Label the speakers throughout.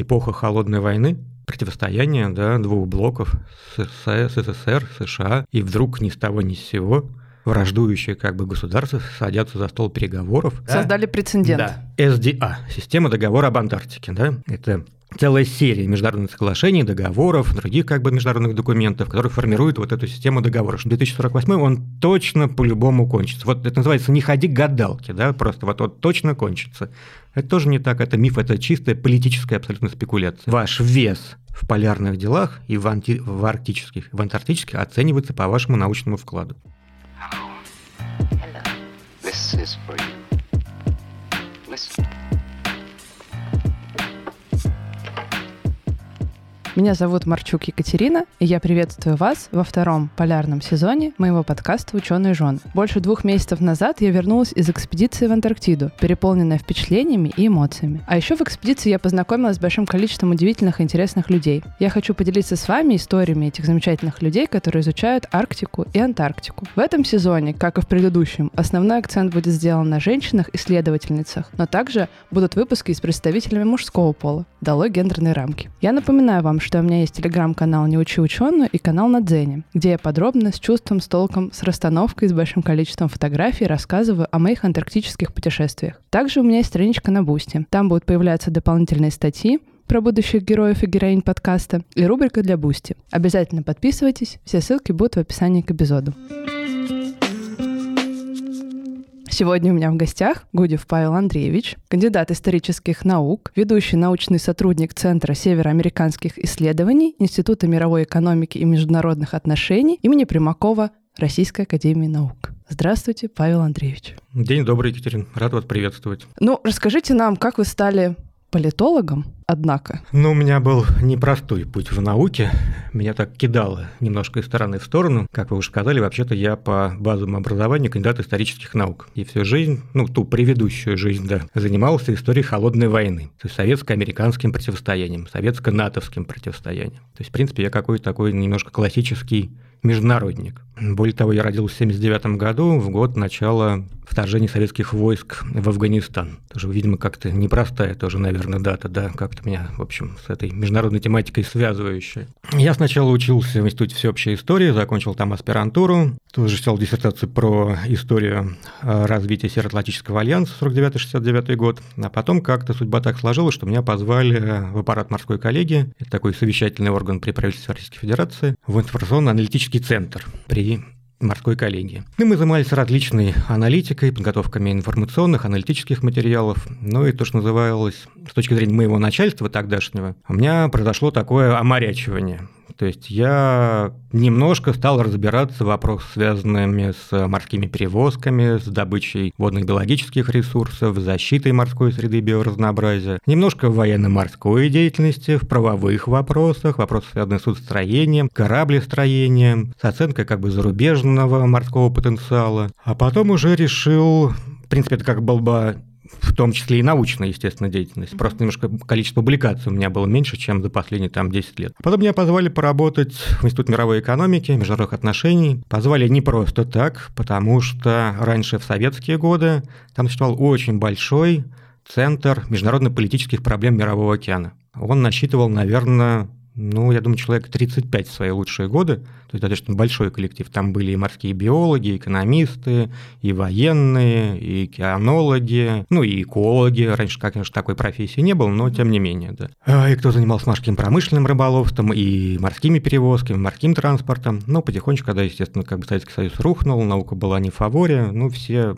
Speaker 1: эпоха холодной войны, противостояние да, двух блоков СССР, США, и вдруг ни с того ни с сего враждующие как бы государства садятся за стол переговоров.
Speaker 2: Создали да? прецедент.
Speaker 1: Да, SDA, система договора об Антарктике. Да? Это целая серия международных соглашений, договоров, других как бы международных документов, которые формируют вот эту систему договоров. 2048 он точно по-любому кончится. Вот это называется «не ходи к гадалке», да, просто вот, вот точно кончится. Это тоже не так, это миф, это чистая политическая абсолютно спекуляция. Ваш вес в полярных делах и в, анти... в арктических, в антарктических оценивается по вашему научному вкладу. Hello. Hello. This is for you.
Speaker 2: Listen. Меня зовут Марчук Екатерина, и я приветствую вас во втором полярном сезоне моего подкаста «Ученые жены». Больше двух месяцев назад я вернулась из экспедиции в Антарктиду, переполненная впечатлениями и эмоциями. А еще в экспедиции я познакомилась с большим количеством удивительных и интересных людей. Я хочу поделиться с вами историями этих замечательных людей, которые изучают Арктику и Антарктику. В этом сезоне, как и в предыдущем, основной акцент будет сделан на женщинах-исследовательницах, но также будут выпуски с представителями мужского пола. Долой гендерные рамки. Я напоминаю вам, что у меня есть телеграм-канал «Не учи ученую» и канал на Дзене, где я подробно, с чувством, с толком, с расстановкой, с большим количеством фотографий рассказываю о моих антарктических путешествиях. Также у меня есть страничка на Boosty. Там будут появляться дополнительные статьи, про будущих героев и героинь подкаста и рубрика для Boosty. Обязательно подписывайтесь, все ссылки будут в описании к эпизоду. Сегодня у меня в гостях Гудев Павел Андреевич, кандидат исторических наук, ведущий научный сотрудник Центра североамериканских исследований Института мировой экономики и международных отношений имени Примакова Российской академии наук. Здравствуйте, Павел Андреевич.
Speaker 1: День добрый, Екатерин. Рад вас приветствовать.
Speaker 2: Ну, расскажите нам, как вы стали политологом, однако.
Speaker 1: Ну, у меня был непростой путь в науке. Меня так кидало немножко из стороны в сторону. Как вы уже сказали, вообще-то я по базовому образованию кандидат исторических наук. И всю жизнь, ну, ту предыдущую жизнь, да, занимался историей холодной войны. То есть советско-американским противостоянием, советско-натовским противостоянием. То есть, в принципе, я какой-то такой немножко классический международник. Более того, я родился в 1979 году, в год начала вторжения советских войск в Афганистан. Тоже, видимо, как-то непростая тоже, наверное, дата, да, как-то меня, в общем, с этой международной тематикой связывающая. Я сначала учился в Институте всеобщей истории, закончил там аспирантуру, тоже читал диссертацию про историю э, развития Североатлантического альянса 49-69 год, а потом как-то судьба так сложилась, что меня позвали в аппарат морской коллегии, это такой совещательный орган при правительстве Российской Федерации, в информационно-аналитический центр при морской коллегии. И мы занимались различной аналитикой, подготовками информационных, аналитических материалов, ну и то, что называлось, с точки зрения моего начальства тогдашнего, у меня произошло такое оморячивание. То есть я немножко стал разбираться в вопросах, связанными с морскими перевозками, с добычей водных биологических ресурсов, защитой морской среды и биоразнообразия, немножко в военно-морской деятельности, в правовых вопросах, вопросах, связанных с судостроением, кораблестроением, с оценкой как бы зарубежного морского потенциала. А потом уже решил в принципе, это как был бы в том числе и научная, естественно, деятельность. Просто немножко количество публикаций у меня было меньше, чем за последние там 10 лет. Потом меня позвали поработать в Институт мировой экономики, международных отношений. Позвали не просто так, потому что раньше в советские годы там существовал очень большой центр международно-политических проблем Мирового океана. Он насчитывал, наверное, ну, я думаю, человек 35 в свои лучшие годы, то есть достаточно большой коллектив. Там были и морские биологи, и экономисты, и военные, и океанологи, ну и экологи. Раньше, конечно, такой профессии не было, но тем не менее, да. А, и кто занимался морским промышленным рыболовством, и морскими перевозками, морским транспортом. Ну, потихонечку, когда, естественно, как бы Советский Союз рухнул, наука была не в фаворе, ну, все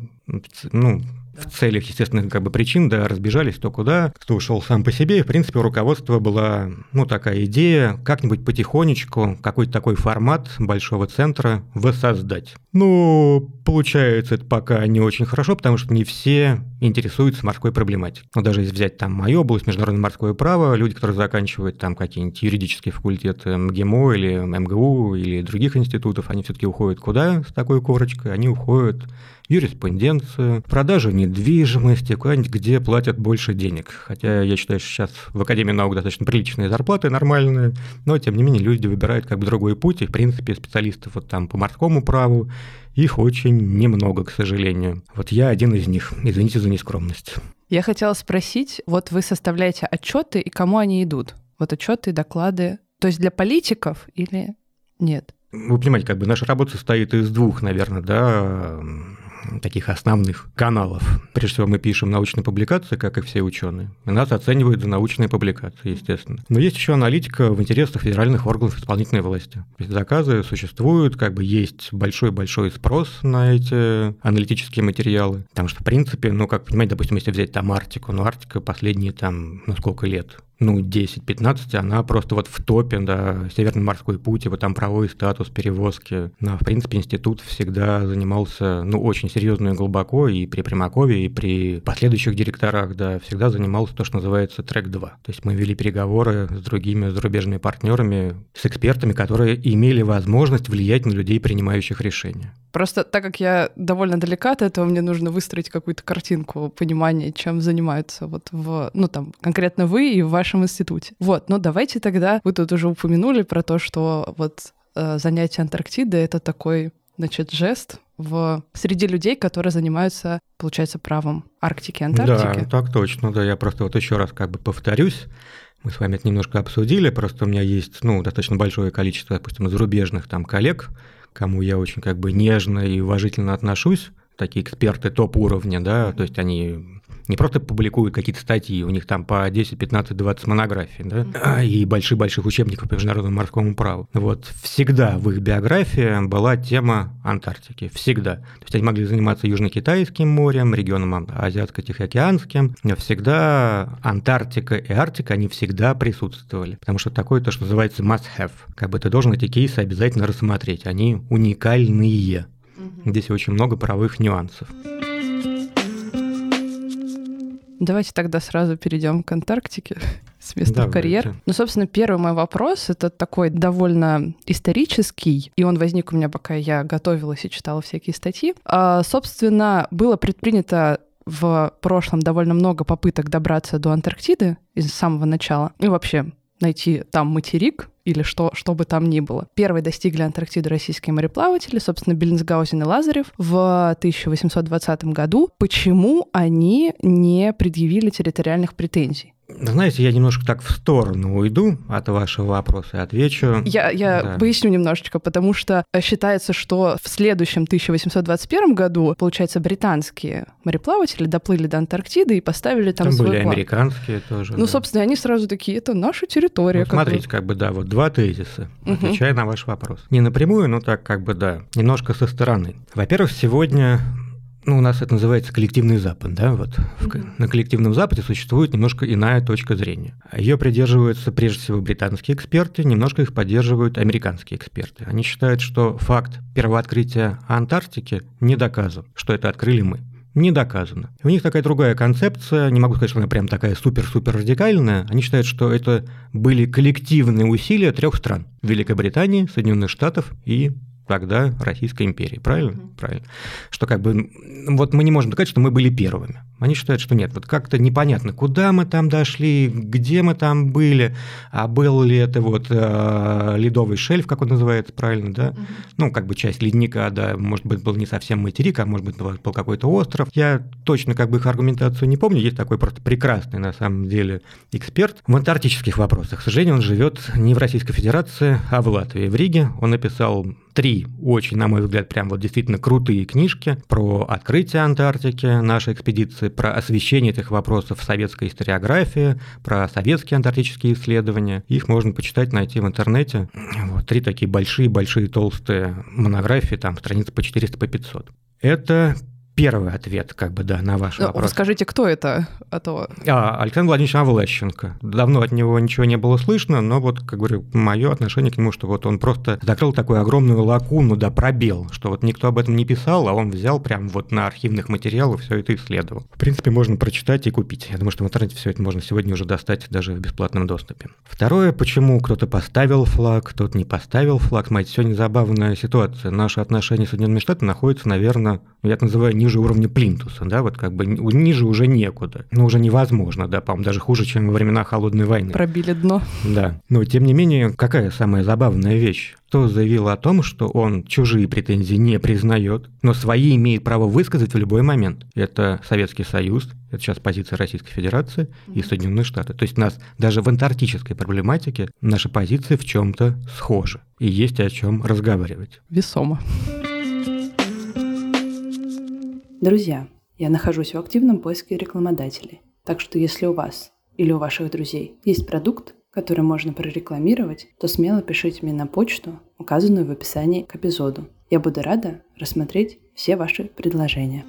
Speaker 1: ну, в целях естественных как бы причин, да, разбежались кто куда, кто ушел сам по себе. И, в принципе, у руководства была, ну, такая идея как-нибудь потихонечку какой-то такой формат большого центра воссоздать. Ну, получается это пока не очень хорошо, потому что не все интересуются морской проблематикой. Но даже если взять там мою область, международное морское право, люди, которые заканчивают там какие-нибудь юридические факультеты МГИМО или МГУ или других институтов, они все-таки уходят куда с такой корочкой? Они уходят юриспруденцию, продажу недвижимости, куда-нибудь, где платят больше денег. Хотя я считаю, что сейчас в Академии наук достаточно приличные зарплаты, нормальные, но тем не менее люди выбирают как бы другой путь, и в принципе специалистов вот там по морскому праву их очень немного, к сожалению. Вот я один из них. Извините за нескромность.
Speaker 2: Я хотела спросить, вот вы составляете отчеты и кому они идут? Вот отчеты, доклады. То есть для политиков или нет?
Speaker 1: Вы понимаете, как бы наша работа состоит из двух, наверное, да, таких основных каналов. Прежде всего, мы пишем научные публикации, как и все ученые. И нас оценивают за научные публикации, естественно. Но есть еще аналитика в интересах федеральных органов исполнительной власти. Заказы существуют, как бы есть большой-большой спрос на эти аналитические материалы. Потому что, в принципе, ну, как понимаете, допустим, если взять там Арктику, ну, Арктика последние там, ну, сколько лет? Ну, 10-15, она просто вот в топе, да, Северный морской путь, его там правовой статус перевозки. Но, в принципе, институт всегда занимался, ну, очень серьезно и глубоко, и при Примакове, и при последующих директорах, да, всегда занимался то, что называется трек 2. То есть мы вели переговоры с другими зарубежными партнерами, с экспертами, которые имели возможность влиять на людей, принимающих решения.
Speaker 2: Просто так как я довольно далека от этого, мне нужно выстроить какую-то картинку понимания, чем занимаются вот в, ну там, конкретно вы и в вашем институте. Вот, ну давайте тогда, вы тут уже упомянули про то, что вот э, занятие Антарктиды — это такой, значит, жест в среди людей, которые занимаются, получается, правом Арктики, Антарктики.
Speaker 1: Да, так точно, да, я просто вот еще раз как бы повторюсь, мы с вами это немножко обсудили, просто у меня есть, ну, достаточно большое количество, допустим, зарубежных там коллег, кому я очень как бы нежно и уважительно отношусь, такие эксперты топ-уровня, да, то есть они не просто публикуют какие-то статьи, у них там по 10, 15, 20 монографий, да, и больших-больших учебников по международному морскому праву. Вот всегда в их биографии была тема Антарктики, всегда. То есть они могли заниматься Южно-Китайским морем, регионом Азиатско-Тихоокеанским, всегда Антарктика и Арктика, они всегда присутствовали, потому что такое то, что называется must-have. Как бы ты должен эти кейсы обязательно рассмотреть, они уникальные. Здесь очень много правовых нюансов.
Speaker 2: Давайте тогда сразу перейдем к Антарктике с места Давайте. в карьер. Ну, собственно, первый мой вопрос — это такой довольно исторический, и он возник у меня, пока я готовилась и читала всякие статьи. А, собственно, было предпринято в прошлом довольно много попыток добраться до Антарктиды из самого начала. И вообще найти там материк, или что, что бы там ни было. Первые достигли Антарктиды российские мореплаватели, собственно, Беллинсгаузен и Лазарев в 1820 году. Почему они не предъявили территориальных претензий?
Speaker 1: Знаете, я немножко так в сторону уйду от вашего вопроса и отвечу.
Speaker 2: Я, я да. поясню немножечко, потому что считается, что в следующем 1821 году, получается, британские мореплаватели доплыли до Антарктиды и поставили там, там свой
Speaker 1: были
Speaker 2: флаг.
Speaker 1: американские тоже.
Speaker 2: Ну, да. собственно, они сразу такие, это наша территория.
Speaker 1: Ну, смотрите, как бы, да, вот два тезиса, угу. отвечая на ваш вопрос. Не напрямую, но так, как бы, да, немножко со стороны. Во-первых, сегодня ну, у нас это называется коллективный Запад, да, вот mm-hmm. на коллективном Западе существует немножко иная точка зрения. Ее придерживаются прежде всего британские эксперты, немножко их поддерживают американские эксперты. Они считают, что факт первооткрытия Антарктики не доказан, что это открыли мы. Не доказано. у них такая другая концепция, не могу сказать, что она прям такая супер-супер радикальная. Они считают, что это были коллективные усилия трех стран. Великобритании, Соединенных Штатов и тогда Российской империи, правильно? Mm-hmm. Правильно. Что как бы, вот мы не можем сказать, что мы были первыми. Они считают, что нет, вот как-то непонятно, куда мы там дошли, где мы там были, а был ли это вот э, ледовый шельф, как он называется, правильно, да? Mm-hmm. Ну, как бы часть ледника, да, может быть, был не совсем материк, а может быть, был какой-то остров. Я точно как бы их аргументацию не помню, есть такой просто прекрасный, на самом деле, эксперт в антарктических вопросах. К сожалению, он живет не в Российской Федерации, а в Латвии, в Риге. Он написал три очень, на мой взгляд, прям вот действительно крутые книжки про открытие Антарктики нашей экспедиции, про освещение этих вопросов в советской историографии, про советские антарктические исследования. Их можно почитать, найти в интернете. Вот, три такие большие-большие толстые монографии, там страниц по 400, по 500. Это первый ответ, как бы, да, на ваш ну, вопрос.
Speaker 2: Скажите, кто это? А, то...
Speaker 1: а Александр Владимирович Авлащенко. Давно от него ничего не было слышно, но вот, как говорю, мое отношение к нему, что вот он просто закрыл такую огромную лакуну, да, пробел, что вот никто об этом не писал, а он взял прям вот на архивных материалах все это исследовал. В принципе, можно прочитать и купить. Я думаю, что в интернете все это можно сегодня уже достать даже в бесплатном доступе. Второе, почему кто-то поставил флаг, кто-то не поставил флаг. Смотрите, сегодня забавная ситуация. Наши отношения с Соединенными Штатами находятся, наверное, я это называю, ниже ниже уровня плинтуса, да, вот как бы ниже уже некуда. Ну, уже невозможно, да, по-моему, даже хуже, чем во времена Холодной войны.
Speaker 2: Пробили дно.
Speaker 1: Да. Но, тем не менее, какая самая забавная вещь? Кто заявил о том, что он чужие претензии не признает, но свои имеет право высказать в любой момент. Это Советский Союз, это сейчас позиция Российской Федерации и Соединенные Штаты. То есть нас даже в антарктической проблематике наши позиции в чем-то схожи. И есть о чем разговаривать.
Speaker 2: Весомо. Друзья, я нахожусь в активном поиске рекламодателей. Так что если у вас или у ваших друзей есть продукт, который можно прорекламировать, то смело пишите мне на почту, указанную в описании к эпизоду. Я буду рада рассмотреть все ваши предложения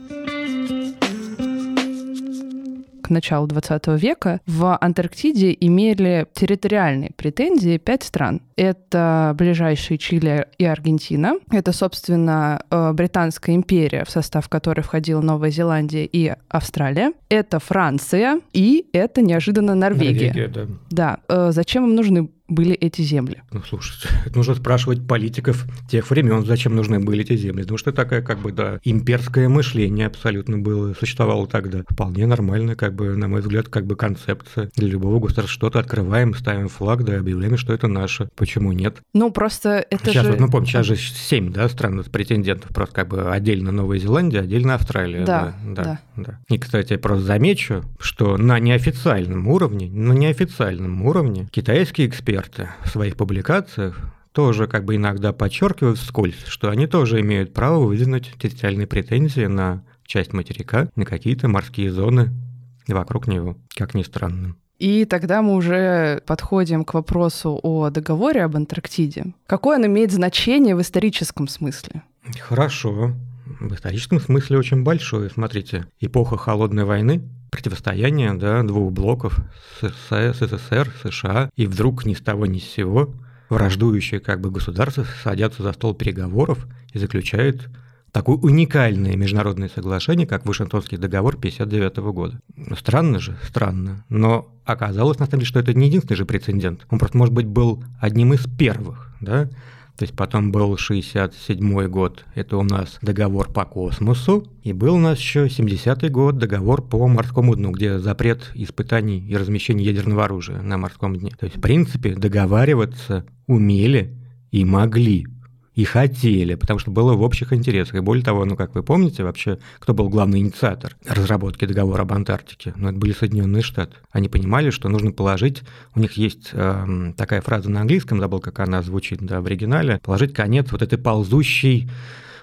Speaker 2: начала 20 века в Антарктиде имели территориальные претензии пять стран. Это ближайшие Чили и Аргентина. Это, собственно, э, Британская империя, в состав которой входила Новая Зеландия и Австралия. Это Франция и это неожиданно Норвегия. Норвегия да. да. Э, зачем им нужны были эти земли?
Speaker 1: Ну, слушайте, нужно спрашивать политиков тех времен, зачем нужны были эти земли. Потому что такая, как бы, да, имперское мышление абсолютно было, существовало тогда. Вполне нормальная, как бы, на мой взгляд, как бы концепция. Для любого государства что-то открываем, ставим флаг, да, объявляем, что это наше. Почему нет?
Speaker 2: Ну, просто это
Speaker 1: сейчас,
Speaker 2: же...
Speaker 1: Вот, ну, помню, сейчас же семь, да, стран претендентов. Просто как бы отдельно Новая Зеландия, отдельно Австралия.
Speaker 2: Да, да, да.
Speaker 1: да. И, кстати, я просто замечу, что на неофициальном уровне, на неофициальном уровне китайские эксперты эксперты в своих публикациях тоже как бы иногда подчеркивают вскользь, что они тоже имеют право выдвинуть территориальные претензии на часть материка, на какие-то морские зоны вокруг него, как ни странно.
Speaker 2: И тогда мы уже подходим к вопросу о договоре об Антарктиде. Какое он имеет значение в историческом смысле?
Speaker 1: Хорошо. В историческом смысле очень большое. Смотрите, эпоха Холодной войны, противостояние да, двух блоков СССР, США, и вдруг ни с того ни с сего враждующие как бы государства садятся за стол переговоров и заключают такое уникальное международное соглашение, как Вашингтонский договор 1959 года. Странно же, странно, но оказалось на самом деле, что это не единственный же прецедент. Он просто, может быть, был одним из первых, да, то есть потом был 67 год, это у нас договор по космосу, и был у нас еще 70-й год договор по морскому дну, где запрет испытаний и размещения ядерного оружия на морском дне. То есть, в принципе, договариваться умели и могли и хотели, потому что было в общих интересах. И более того, ну, как вы помните, вообще, кто был главный инициатор разработки договора об Антарктике? Ну, это были Соединенные Штаты. Они понимали, что нужно положить, у них есть э, такая фраза на английском, забыл, как она звучит да, в оригинале, положить конец вот этой ползущей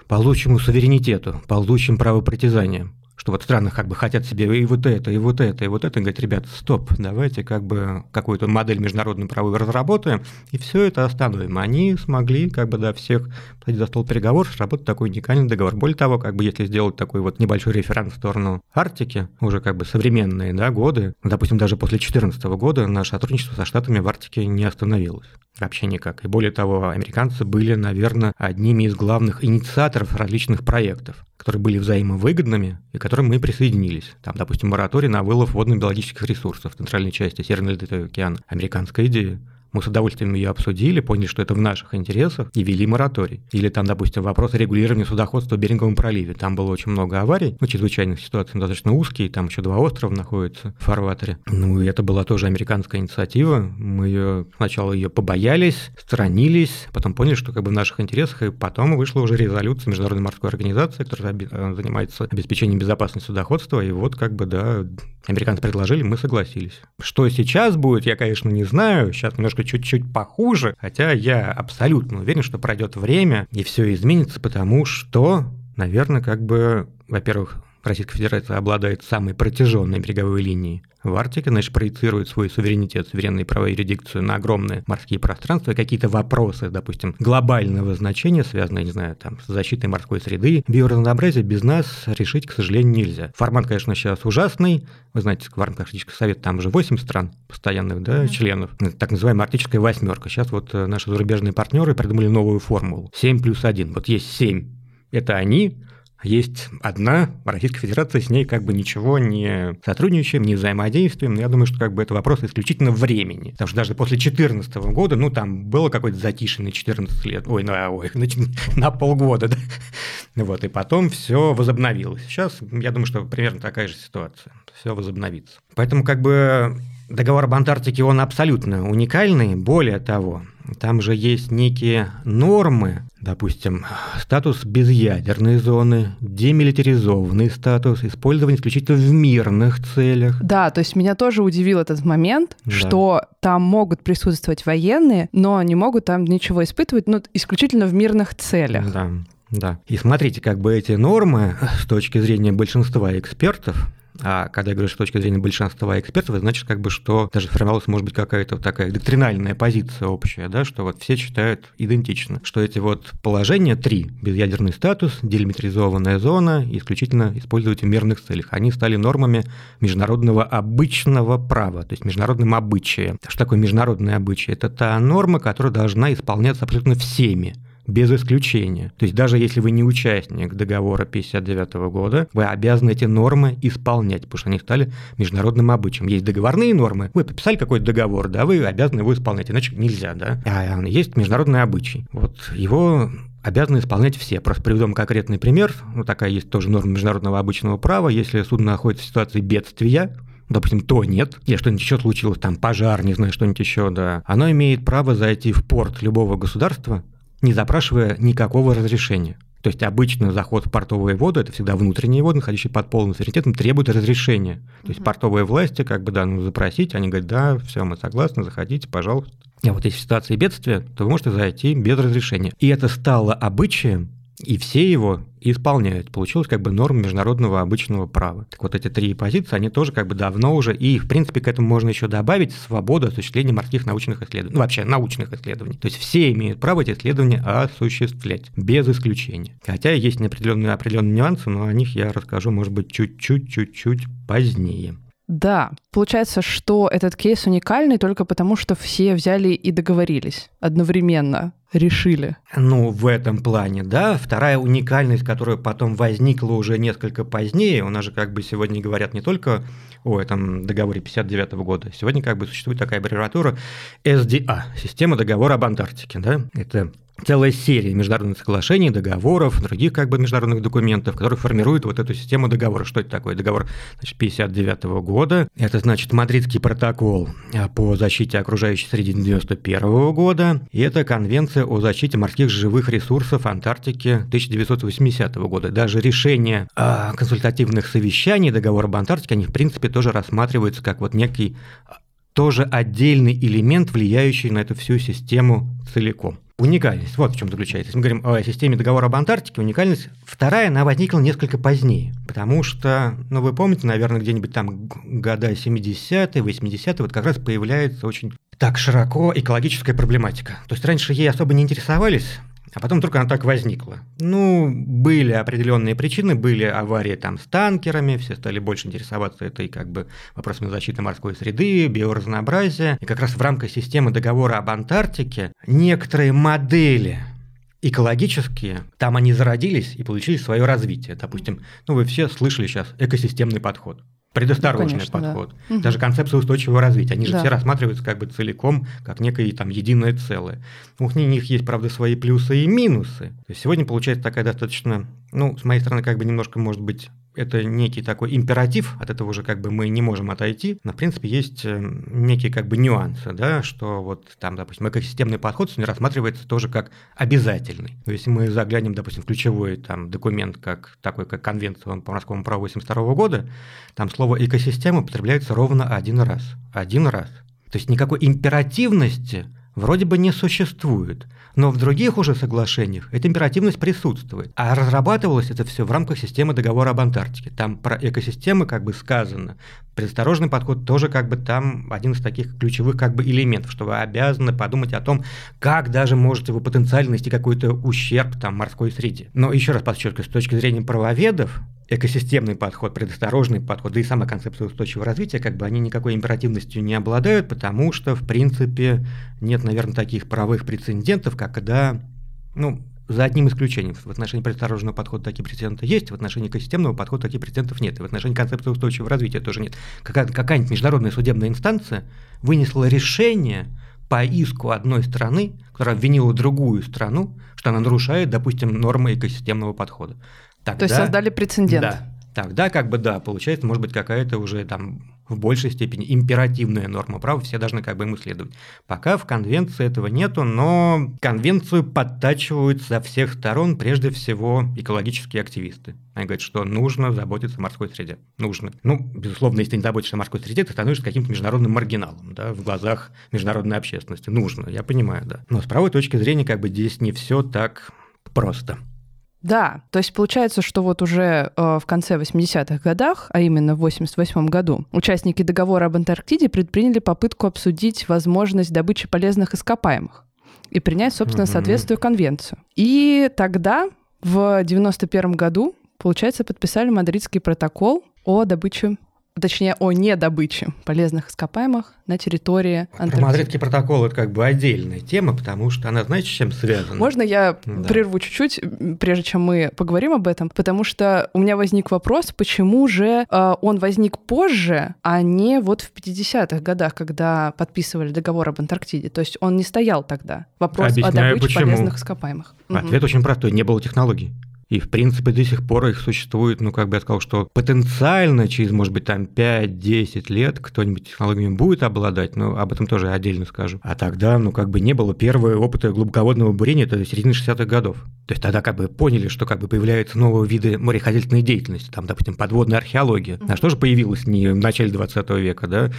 Speaker 1: ползущему суверенитету, ползущим правопритязаниям что вот страны как бы хотят себе и вот это, и вот это, и вот это, и говорят, ребят, стоп, давайте как бы какую-то модель международной правовой разработаем, и все это остановим. Они смогли как бы, да, всех посадить за стол переговоров, сработать такой уникальный договор. Более того, как бы если сделать такой вот небольшой референс в сторону Арктики, уже как бы современные да, годы, допустим, даже после 2014 года наше сотрудничество со Штатами в Арктике не остановилось. Вообще никак. И более того, американцы были, наверное, одними из главных инициаторов различных проектов которые были взаимовыгодными и к которым мы присоединились. Там, допустим, мораторий на вылов водно-биологических ресурсов в центральной части Северного Ледовитого океана. Американская идея. Мы с удовольствием ее обсудили, поняли, что это в наших интересах, и вели мораторий. Или там, допустим, вопрос регулирования судоходства в Беринговом проливе. Там было очень много аварий, ну, чрезвычайных ситуаций, достаточно узкие, там еще два острова находятся в фарватере. Ну, и это была тоже американская инициатива. Мы ее сначала ее побоялись, сторонились, потом поняли, что как бы в наших интересах, и потом вышла уже резолюция Международной морской организации, которая э, занимается обеспечением безопасности судоходства, и вот как бы, да, американцы предложили, мы согласились. Что сейчас будет, я, конечно, не знаю, сейчас немножко немножко чуть-чуть похуже, хотя я абсолютно уверен, что пройдет время и все изменится, потому что, наверное, как бы, во-первых, Российская Федерация обладает самой протяженной береговой линией в Арктике, значит, проецирует свой суверенитет, суверенные права и юрисдикцию на огромные морские пространства, и какие-то вопросы, допустим, глобального значения, связанные, не знаю, там, с защитой морской среды, биоразнообразия без нас решить, к сожалению, нельзя. Формат, конечно, сейчас ужасный. Вы знаете, в Арктический совет там уже 8 стран постоянных да, mm-hmm. членов, так называемая арктическая восьмерка. Сейчас вот э, наши зарубежные партнеры придумали новую формулу. 7 плюс 1. Вот есть 7 это они, есть одна Российская Федерация, с ней как бы ничего не сотрудничаем, не взаимодействуем. Но я думаю, что как бы это вопрос исключительно времени. Потому что даже после 2014 года, ну, там было какое-то затишье на 14 лет, ой, на, ой, на, на полгода, да. Вот, и потом все возобновилось. Сейчас, я думаю, что примерно такая же ситуация. Все возобновится. Поэтому как бы договор об Антарктике, он абсолютно уникальный. Более того, там же есть некие нормы, допустим, статус безъядерной зоны, демилитаризованный статус, использование исключительно в мирных целях.
Speaker 2: Да, то есть меня тоже удивил этот момент, да. что там могут присутствовать военные, но не могут там ничего испытывать, ну, исключительно в мирных целях.
Speaker 1: Да. Да. И смотрите, как бы эти нормы с точки зрения большинства экспертов, а когда я говорю, что с точки зрения большинства экспертов, это значит, как бы, что даже формировалась, может быть, какая-то такая доктринальная позиция общая, да, что вот все считают идентично, что эти вот положения три, безъядерный статус, делимитаризованная зона, исключительно использовать в мирных целях, они стали нормами международного обычного права, то есть международным обычаем. Что такое международное обычай? Это та норма, которая должна исполняться абсолютно всеми без исключения. То есть даже если вы не участник договора 59 года, вы обязаны эти нормы исполнять, потому что они стали международным обычаем. Есть договорные нормы, вы подписали какой-то договор, да, вы обязаны его исполнять, иначе нельзя, да. А есть международный обычай. Вот его обязаны исполнять все. Просто приведем конкретный пример. Ну, такая есть тоже норма международного обычного права. Если судно находится в ситуации бедствия, допустим, то нет, или что-нибудь еще случилось, там пожар, не знаю, что-нибудь еще, да, оно имеет право зайти в порт любого государства не запрашивая никакого разрешения. То есть обычно заход в портовые воды, это всегда внутренние воды, находящиеся под полным суверенитетом, требуют разрешения. То есть портовые власти как бы да, ну, запросить, они говорят, да, все, мы согласны, заходите, пожалуйста. А вот если в ситуации бедствия, то вы можете зайти без разрешения. И это стало обычаем и все его исполняют. Получилось как бы норм международного обычного права. Так вот эти три позиции, они тоже как бы давно уже, и в принципе к этому можно еще добавить свободу осуществления морских научных исследований, ну вообще научных исследований. То есть все имеют право эти исследования осуществлять, без исключения. Хотя есть определенные, определенные нюансы, но о них я расскажу, может быть, чуть-чуть, чуть-чуть позднее.
Speaker 2: Да, получается, что этот кейс уникальный только потому, что все взяли и договорились одновременно, решили.
Speaker 1: Ну, в этом плане, да. Вторая уникальность, которая потом возникла уже несколько позднее, у нас же как бы сегодня говорят не только о этом договоре 59 года, сегодня как бы существует такая аббревиатура SDA, система договора об Антарктике, да. Это целая серия международных соглашений, договоров, других как бы международных документов, которые формируют вот эту систему договора. Что это такое? Договор значит, 59 года. Это значит Мадридский протокол а, по защите окружающей среды 91 года. И это Конвенция о защите морских живых ресурсов Антарктики 1980 года. Даже решения о консультативных совещаний договора об Антарктике, они в принципе тоже рассматриваются как вот некий а, тоже отдельный элемент, влияющий на эту всю систему целиком уникальность. Вот в чем заключается. Мы говорим о системе договора об Антарктике, уникальность вторая, она возникла несколько позднее. Потому что, ну, вы помните, наверное, где-нибудь там года 70-е, 80-е, вот как раз появляется очень так широко экологическая проблематика. То есть раньше ей особо не интересовались, а потом только она так возникла. Ну, были определенные причины, были аварии там с танкерами, все стали больше интересоваться этой как бы вопросами защиты морской среды, биоразнообразия. И как раз в рамках системы договора об Антарктике некоторые модели экологические, там они зародились и получили свое развитие. Допустим, ну вы все слышали сейчас экосистемный подход предосторожный ну, конечно, подход. Да. Даже концепция устойчивого развития. Они же да. все рассматриваются как бы целиком, как некое там единое целое. У них есть, правда, свои плюсы и минусы. То есть сегодня получается такая достаточно, ну, с моей стороны, как бы немножко, может быть, это некий такой императив, от этого уже как бы мы не можем отойти, но в принципе есть э, некие как бы нюансы, да, что вот там, допустим, экосистемный подход не рассматривается тоже как обязательный. То есть мы заглянем, допустим, в ключевой там документ, как такой, как Конвенция по морскому праву 82 года, там слово экосистема употребляется ровно один раз. Один раз. То есть никакой императивности вроде бы не существует. Но в других уже соглашениях эта императивность присутствует. А разрабатывалось это все в рамках системы договора об Антарктике. Там про экосистемы как бы сказано. Предосторожный подход тоже как бы там один из таких ключевых как бы элементов, что вы обязаны подумать о том, как даже можете вы потенциально нанести какой-то ущерб там морской среде. Но еще раз подчеркиваю, с точки зрения правоведов, экосистемный подход, предосторожный подход, да и сама концепция устойчивого развития, как бы они никакой императивностью не обладают, потому что, в принципе, нет, наверное, таких правовых прецедентов, когда, ну, за одним исключением. В отношении предосторожного подхода такие прецеденты есть, в отношении экосистемного подхода таких прецедентов нет, и в отношении концепции устойчивого развития тоже нет. Какая-нибудь международная судебная инстанция вынесла решение по иску одной страны, которая обвинила другую страну, что она нарушает, допустим, нормы экосистемного подхода.
Speaker 2: Тогда, То есть создали прецедент.
Speaker 1: Да, тогда как бы да, получается, может быть, какая-то уже там в большей степени императивная норма права, все должны как бы ему следовать. Пока в конвенции этого нету, но конвенцию подтачивают со всех сторон, прежде всего, экологические активисты. Они говорят, что нужно заботиться о морской среде. Нужно. Ну, безусловно, если ты не заботишься о морской среде, ты становишься каким-то международным маргиналом, да, в глазах международной общественности. Нужно, я понимаю, да. Но с правой точки зрения, как бы здесь не все так просто.
Speaker 2: Да, то есть получается, что вот уже э, в конце 80-х годах, а именно в 88 году, участники договора об Антарктиде предприняли попытку обсудить возможность добычи полезных ископаемых и принять, собственно, mm-hmm. соответствующую конвенцию. И тогда, в 91 году, получается, подписали Мадридский протокол о добыче точнее, о недобыче полезных ископаемых на территории
Speaker 1: Антарктиды. Про Мадридский протокол это как бы отдельная тема, потому что она, знаете, с чем связана?
Speaker 2: Можно я да. прерву чуть-чуть, прежде чем мы поговорим об этом? Потому что у меня возник вопрос, почему же э, он возник позже, а не вот в 50-х годах, когда подписывали договор об Антарктиде. То есть он не стоял тогда. Вопрос
Speaker 1: Объясняю,
Speaker 2: о добыче
Speaker 1: почему.
Speaker 2: полезных ископаемых.
Speaker 1: Ответ угу. очень простой. Не было технологий. И, в принципе, до сих пор их существует, ну, как бы я сказал, что потенциально через, может быть, там 5-10 лет кто-нибудь технологиями будет обладать, но об этом тоже отдельно скажу. А тогда, ну, как бы не было первого опыта глубоководного бурения, это середины 60-х годов. То есть тогда как бы поняли, что как бы появляются новые виды мореходительной деятельности, там, допустим, подводная археология. А что же появилось не в начале 20 века, да,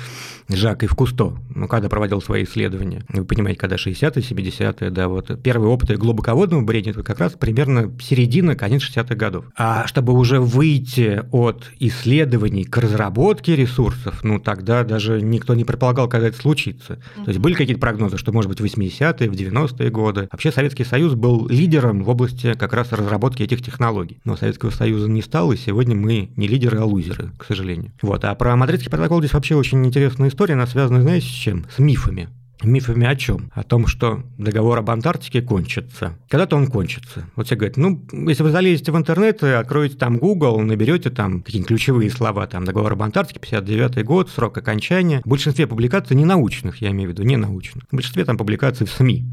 Speaker 1: Жак и в Кусто, ну, когда проводил свои исследования. Вы понимаете, когда 60-е, 70-е, да, вот первые опыты глубоководного бурения, это как раз примерно середина конец 60-х годов. А чтобы уже выйти от исследований к разработке ресурсов, ну тогда даже никто не предполагал, когда это случится. То есть были какие-то прогнозы, что может быть в 80-е, в 90-е годы. Вообще Советский Союз был лидером в области как раз разработки этих технологий. Но Советского Союза не стало, и сегодня мы не лидеры, а лузеры, к сожалению. Вот. А про Мадридский протокол здесь вообще очень интересная история, она связана, знаете, с чем? С мифами. Мифами о чем? О том, что договор об Антарктике кончится. Когда-то он кончится. Вот все говорят, ну, если вы залезете в интернет откроете там Google, наберете там какие-нибудь ключевые слова, там, договор об Антарктике, 59 год, срок окончания. В большинстве публикаций не научных, я имею в виду, не научных. В большинстве там публикаций в СМИ.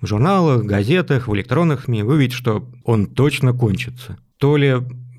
Speaker 1: В журналах, газетах, в электронных СМИ вы видите, что он точно кончится. То ли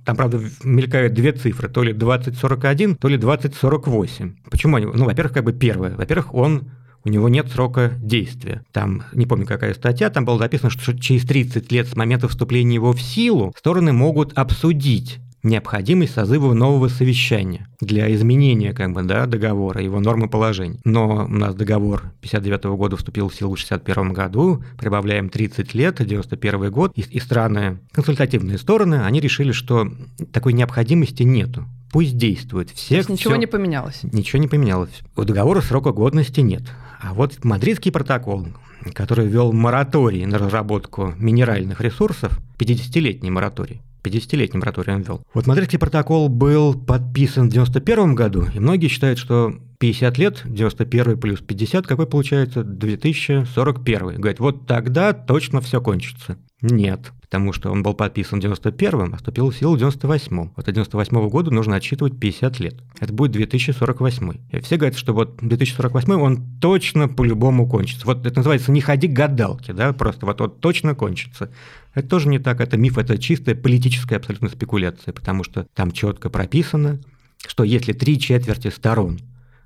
Speaker 1: там, правда, мелькают две цифры, то ли 2041, то ли 2048. Почему они? Ну, во-первых, как бы первое. Во-первых, он у него нет срока действия. Там, не помню, какая статья, там было записано, что через 30 лет с момента вступления его в силу стороны могут обсудить необходимость созыва нового совещания для изменения как бы, да, договора, его нормы положений. Но у нас договор 59 -го года вступил в силу в 61 году, прибавляем 30 лет, 91 год, и, и страны, консультативные стороны, они решили, что такой необходимости нету пусть действует. Всех,
Speaker 2: То есть ничего все... не поменялось?
Speaker 1: Ничего не поменялось. У договора срока годности нет. А вот Мадридский протокол, который ввел мораторий на разработку минеральных ресурсов, 50-летний мораторий, 50-летний мораторий он ввел. Вот Мадридский протокол был подписан в 91 году, и многие считают, что 50 лет, 91 плюс 50, какой получается? 2041. Говорят, вот тогда точно все кончится. Нет, потому что он был подписан в 91-м, а вступил в силу в 98-м. Вот от 98 -го года нужно отсчитывать 50 лет. Это будет 2048. И все говорят, что вот 2048 он точно по-любому кончится. Вот это называется «не ходи к гадалке», да, просто вот, вот точно кончится. Это тоже не так, это миф, это чистая политическая абсолютно спекуляция, потому что там четко прописано, что если три четверти сторон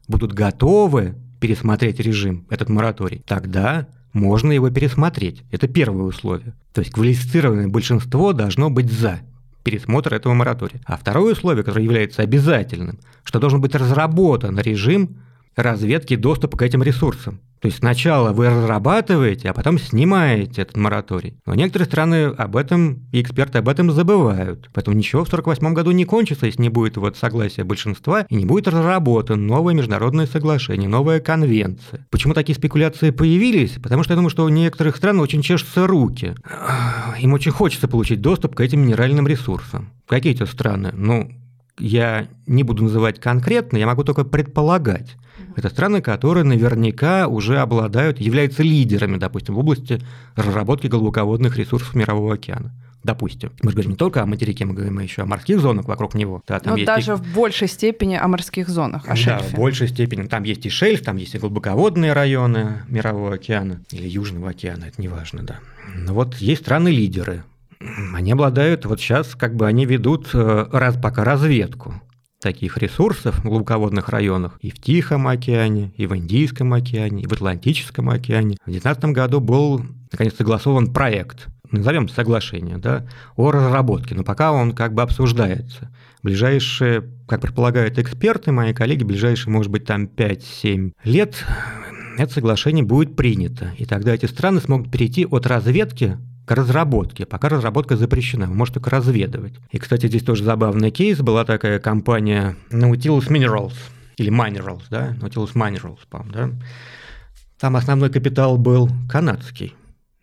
Speaker 1: будут готовы пересмотреть режим, этот мораторий, тогда можно его пересмотреть. Это первое условие. То есть квалифицированное большинство должно быть за пересмотр этого моратория. А второе условие, которое является обязательным, что должен быть разработан режим разведки доступа к этим ресурсам. То есть сначала вы разрабатываете, а потом снимаете этот мораторий. Но некоторые страны об этом, и эксперты об этом забывают. Поэтому ничего в 1948 году не кончится, если не будет вот согласия большинства, и не будет разработано новое международное соглашение, новая конвенция. Почему такие спекуляции появились? Потому что я думаю, что у некоторых стран очень чешутся руки. Им очень хочется получить доступ к этим минеральным ресурсам. Какие это страны? Ну, я не буду называть конкретно, я могу только предполагать. Это страны, которые наверняка уже обладают, являются лидерами, допустим, в области разработки глубоководных ресурсов Мирового океана допустим. Мы же говорим не только о материке, мы говорим еще о морских зонах вокруг него.
Speaker 2: Да, там Но даже и... в большей степени о морских зонах, о шельфе.
Speaker 1: Да, в большей степени. Там есть и шельф, там есть и глубоководные районы Мирового океана или Южного океана, это неважно, да. Но вот есть страны-лидеры. Они обладают, вот сейчас как бы они ведут э, раз, пока разведку таких ресурсов в глубоководных районах и в Тихом океане, и в Индийском океане, и в Атлантическом океане. В 2019 году был, наконец, согласован проект – назовем соглашение, да, о разработке, но пока он как бы обсуждается. Ближайшие, как предполагают эксперты, мои коллеги, ближайшие, может быть, там 5-7 лет это соглашение будет принято. И тогда эти страны смогут перейти от разведки к разработке. Пока разработка запрещена, вы можете только разведывать. И, кстати, здесь тоже забавный кейс. Была такая компания Nautilus Minerals, или Minerals, да, Nautilus Minerals, по-моему, да. Там основной капитал был канадский.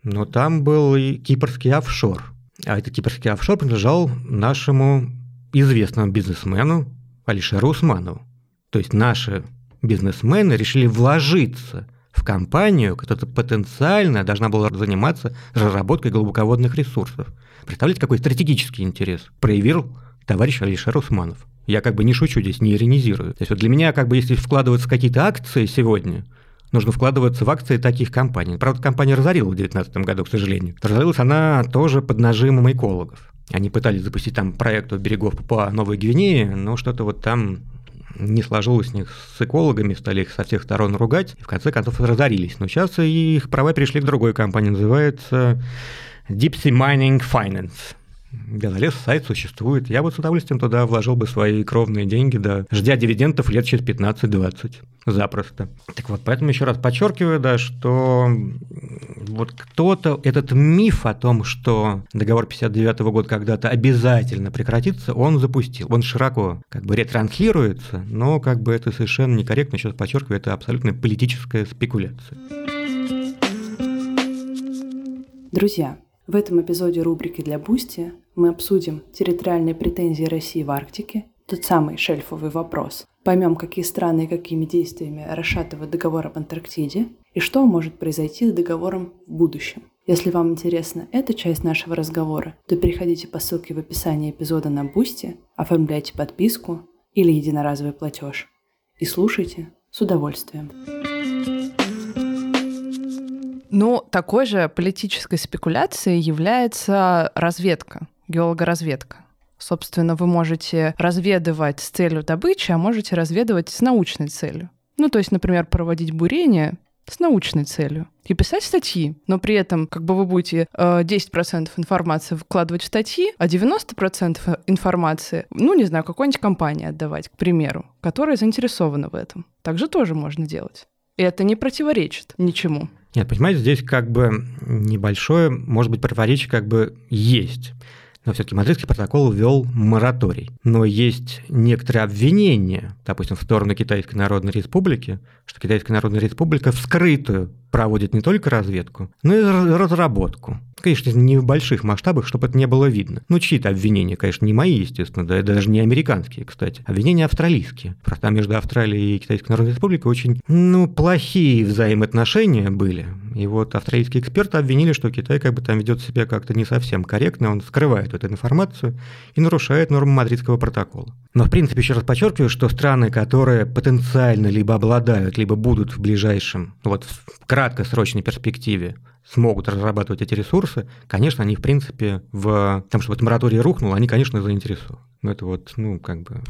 Speaker 1: Но там был и кипрский офшор. А этот кипрский офшор принадлежал нашему известному бизнесмену Алишеру Усманову. То есть наши бизнесмены решили вложиться в компанию, которая потенциально должна была заниматься разработкой глубоководных ресурсов. Представляете, какой стратегический интерес проявил товарищ Алишер Усманов. Я как бы не шучу здесь, не иронизирую. То есть вот для меня, как бы, если вкладываться в какие-то акции сегодня – нужно вкладываться в акции таких компаний. Правда, компания разорила в 2019 году, к сожалению. Разорилась она тоже под нажимом экологов. Они пытались запустить там проект у берегов по Новой Гвинеи, но что-то вот там не сложилось у них с экологами, стали их со всех сторон ругать, и в конце концов разорились. Но сейчас их права перешли к другой компании, называется Deep Sea Mining Finance. Газолес сайт существует. Я вот с удовольствием туда вложил бы свои кровные деньги, да, ждя дивидендов лет через 15-20. Запросто. Так вот, поэтому еще раз подчеркиваю, да, что вот кто-то, этот миф о том, что договор 59 года когда-то обязательно прекратится, он запустил. Он широко как бы ретранслируется, но как бы это совершенно некорректно, сейчас подчеркиваю, это абсолютно политическая спекуляция.
Speaker 2: Друзья, в этом эпизоде рубрики для Boosty мы обсудим территориальные претензии России в Арктике, тот самый шельфовый вопрос, поймем, какие страны и какими действиями расшатывают договор об Антарктиде и что может произойти с договором в будущем. Если вам интересна эта часть нашего разговора, то переходите по ссылке в описании эпизода на Boosty, оформляйте подписку или единоразовый платеж и слушайте с удовольствием. Ну, такой же политической спекуляцией является разведка, геологоразведка. Собственно, вы можете разведывать с целью добычи, а можете разведывать с научной целью. Ну, то есть, например, проводить бурение с научной целью и писать статьи, но при этом как бы вы будете э, 10% информации вкладывать в статьи, а 90% информации, ну, не знаю, какой-нибудь компании отдавать, к примеру, которая заинтересована в этом. Также тоже можно делать. И это не противоречит ничему.
Speaker 1: Нет, понимаете, здесь как бы небольшое, может быть, противоречие как бы есть. Но все-таки Мадридский протокол ввел мораторий. Но есть некоторые обвинения, допустим, в сторону Китайской Народной Республики, что Китайская Народная Республика вскрытую проводит не только разведку, но и разработку. Конечно, не в больших масштабах, чтобы это не было видно. Ну, чьи-то обвинения, конечно, не мои, естественно, да, даже не американские, кстати. Обвинения австралийские. Просто между Австралией и Китайской Народной Республикой очень, ну, плохие взаимоотношения были. И вот австралийские эксперты обвинили, что Китай как бы там ведет себя как-то не совсем корректно, он скрывает эту информацию и нарушает нормы Мадридского протокола. Но, в принципе, еще раз подчеркиваю, что страны, которые потенциально либо обладают, либо будут в ближайшем, вот в краткосрочной перспективе смогут разрабатывать эти ресурсы, конечно, они, в принципе, в том, чтобы мораторий рухнул, они, конечно, заинтересованы. Но это вот, ну, как бы,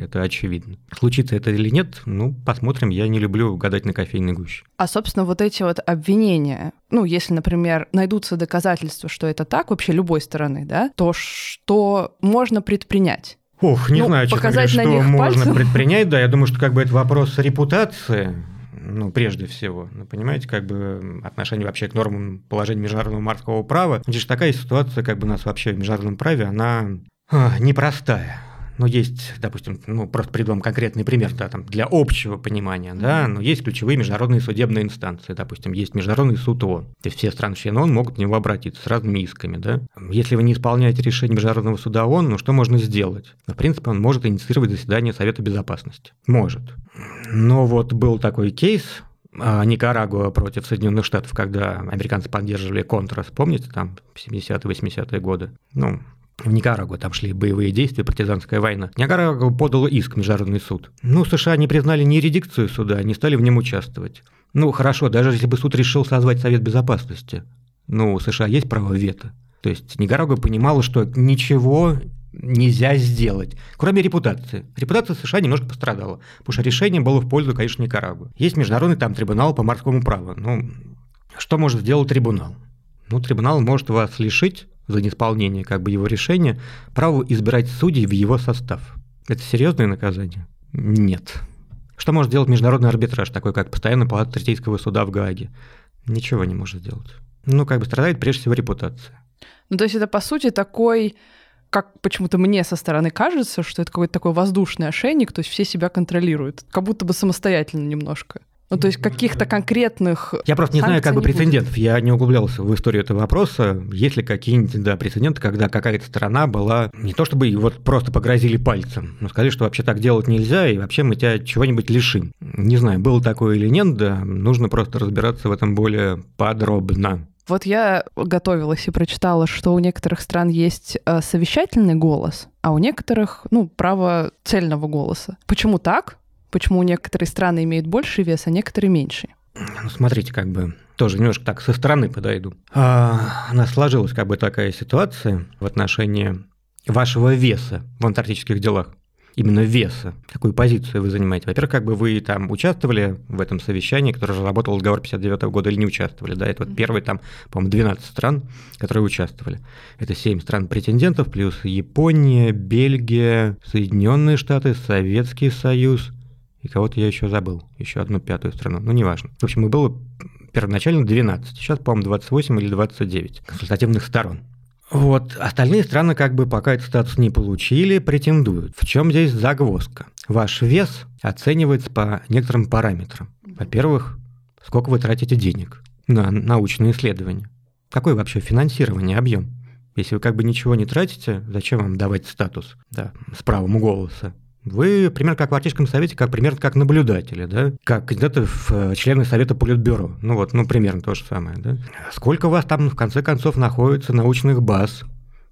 Speaker 1: это очевидно. Случится это или нет, ну, посмотрим. Я не люблю гадать на кофейной гуще.
Speaker 2: А, собственно, вот эти вот обвинения, ну, если, например, найдутся доказательства, что это так, вообще любой стороны, да, то что можно предпринять?
Speaker 1: Ох, не ну, знаю, честно говоря, что можно пальцем. предпринять. Да, я думаю, что как бы это вопрос репутации ну, прежде всего. Ну, понимаете, как бы отношение вообще к нормам положения международного морского права. Здесь такая ситуация, как бы у нас вообще в международном праве, она а, непростая. Ну, есть, допустим, ну, просто приведу конкретный пример, да, там, для общего понимания, да, но есть ключевые международные судебные инстанции, допустим, есть Международный суд ООН, то есть все страны-члены ООН могут к нему обратиться с разными исками, да. Если вы не исполняете решение Международного суда ООН, ну, что можно сделать? В принципе, он может инициировать заседание Совета Безопасности. Может. Но вот был такой кейс, а, Никарагуа против Соединенных Штатов, когда американцы поддерживали Контрас, помните, там, 70-80-е годы? Ну, в Никарагуа там шли боевые действия, партизанская война. Никарагуа подал иск в Международный суд. Ну, США не признали ни редикцию суда, не стали в нем участвовать. Ну, хорошо, даже если бы суд решил созвать Совет Безопасности, ну, у США есть право вето. То есть Никарагуа понимала, что ничего нельзя сделать, кроме репутации. Репутация США немножко пострадала, потому что решение было в пользу, конечно, Никарагуа. Есть международный там трибунал по морскому праву. Ну, что может сделать трибунал? Ну, трибунал может вас лишить за неисполнение как бы его решения право избирать судей в его состав. Это серьезное наказание? Нет. Что может сделать международный арбитраж, такой как постоянный палата Третейского суда в Гааге? Ничего не может сделать. Ну, как бы страдает прежде всего репутация.
Speaker 2: Ну, то есть это, по сути, такой как почему-то мне со стороны кажется, что это какой-то такой воздушный ошейник, то есть все себя контролируют, как будто бы самостоятельно немножко. Ну, то есть каких-то конкретных...
Speaker 1: Я просто не знаю как бы прецедентов. Будет. Я не углублялся в историю этого вопроса. Есть ли какие-нибудь да, прецеденты, когда какая-то страна была... Не то чтобы вот просто погрозили пальцем, но сказали, что вообще так делать нельзя, и вообще мы тебя чего-нибудь лишим. Не знаю, было такое или нет, да. Нужно просто разбираться в этом более подробно.
Speaker 2: Вот я готовилась и прочитала, что у некоторых стран есть э, совещательный голос, а у некоторых, ну, право цельного голоса. Почему так? Почему некоторые страны имеют больший вес, а некоторые меньший?
Speaker 1: Ну, смотрите, как бы тоже немножко так со стороны подойду. А, у нас сложилась как бы такая ситуация в отношении вашего веса в антарктических делах именно веса, какую позицию вы занимаете. Во-первых, как бы вы там участвовали в этом совещании, которое разработал договор 59 -го года или не участвовали, да, это вот первый там, по-моему, 12 стран, которые участвовали. Это 7 стран-претендентов, плюс Япония, Бельгия, Соединенные Штаты, Советский Союз, и кого-то я еще забыл, еще одну пятую страну, ну, неважно. В общем, их было первоначально 12, сейчас, по-моему, 28 или 29 консультативных сторон. Вот, остальные страны как бы пока этот статус не получили, претендуют. В чем здесь загвоздка? Ваш вес оценивается по некоторым параметрам. Во-первых, сколько вы тратите денег на научные исследования? Какое вообще финансирование, объем? Если вы как бы ничего не тратите, зачем вам давать статус да, с правом голоса? Вы, примерно как в Арктическом совете, как примерно как наблюдатели, да, как кандидаты в э, члены Совета Политбюро. Ну вот, ну примерно то же самое, да. Сколько у вас там, в конце концов, находится научных баз,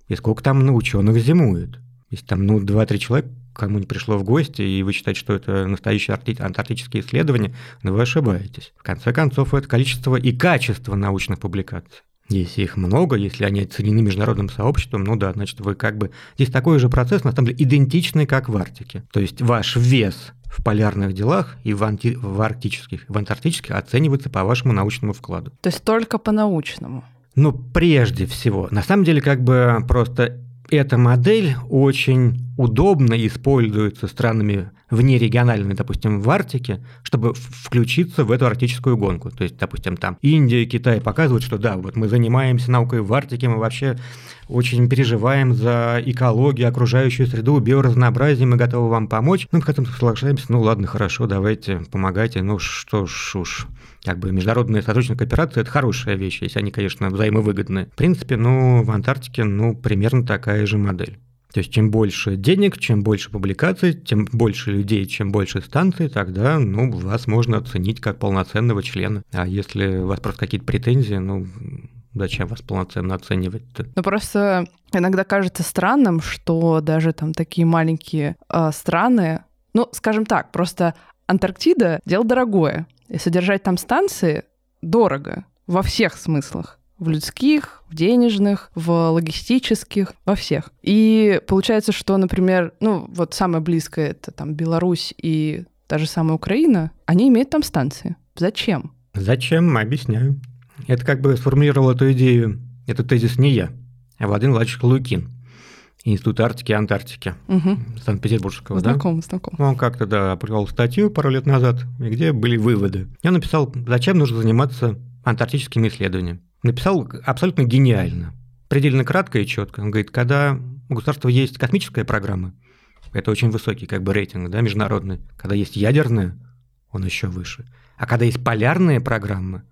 Speaker 1: и сколько там ученых зимует. Если там, ну, 2-3 человека кому не пришло в гости, и вы считаете, что это настоящие антарктические исследования, но вы ошибаетесь. В конце концов, это количество и качество научных публикаций. Если их много, если они оценены международным сообществом, ну да, значит, вы как бы... Здесь такой же процесс, на самом деле, идентичный, как в Арктике. То есть ваш вес в полярных делах и в, анти... в арктических, в антарктических оценивается по вашему научному вкладу.
Speaker 2: То есть только по научному?
Speaker 1: Ну, прежде всего. На самом деле, как бы просто эта модель очень удобно используется странами внерегиональными, допустим, в Арктике, чтобы включиться в эту арктическую гонку. То есть, допустим, там Индия, Китай показывают, что да, вот мы занимаемся наукой в Арктике, мы вообще очень переживаем за экологию, окружающую среду, биоразнообразие, мы готовы вам помочь. Ну, этому соглашаемся, ну ладно, хорошо, давайте, помогайте, ну что ж уж как бы международная сотрудничество кооперация – это хорошая вещь, если они, конечно, взаимовыгодны. В принципе, ну, в Антарктике, ну, примерно такая же модель. То есть чем больше денег, чем больше публикаций, тем больше людей, чем больше станций, тогда ну, вас можно оценить как полноценного члена. А если у вас просто какие-то претензии, ну, зачем вас полноценно оценивать-то?
Speaker 2: Ну, просто иногда кажется странным, что даже там такие маленькие э, страны, ну, скажем так, просто Антарктида — дело дорогое. И содержать там станции дорого во всех смыслах. В людских, в денежных, в логистических, во всех. И получается, что, например, ну вот самое близкое это там Беларусь и та же самая Украина, они имеют там станции. Зачем?
Speaker 1: Зачем? Объясняю. Это как бы сформулировал эту идею, этот тезис не я, а Владимир Владимирович Лукин. Института Арктики и Антарктики угу. Санкт-Петербургского.
Speaker 2: Знаком,
Speaker 1: да?
Speaker 2: знаком.
Speaker 1: Он как-то, да, опубликовал статью пару лет назад, где были выводы. Я написал, зачем нужно заниматься антарктическими исследованиями. Написал абсолютно гениально, предельно кратко и четко. Он говорит, когда у государства есть космическая программа, Это очень высокий как бы рейтинг, да, международный. Когда есть ядерная, он еще выше. А когда есть полярные программы,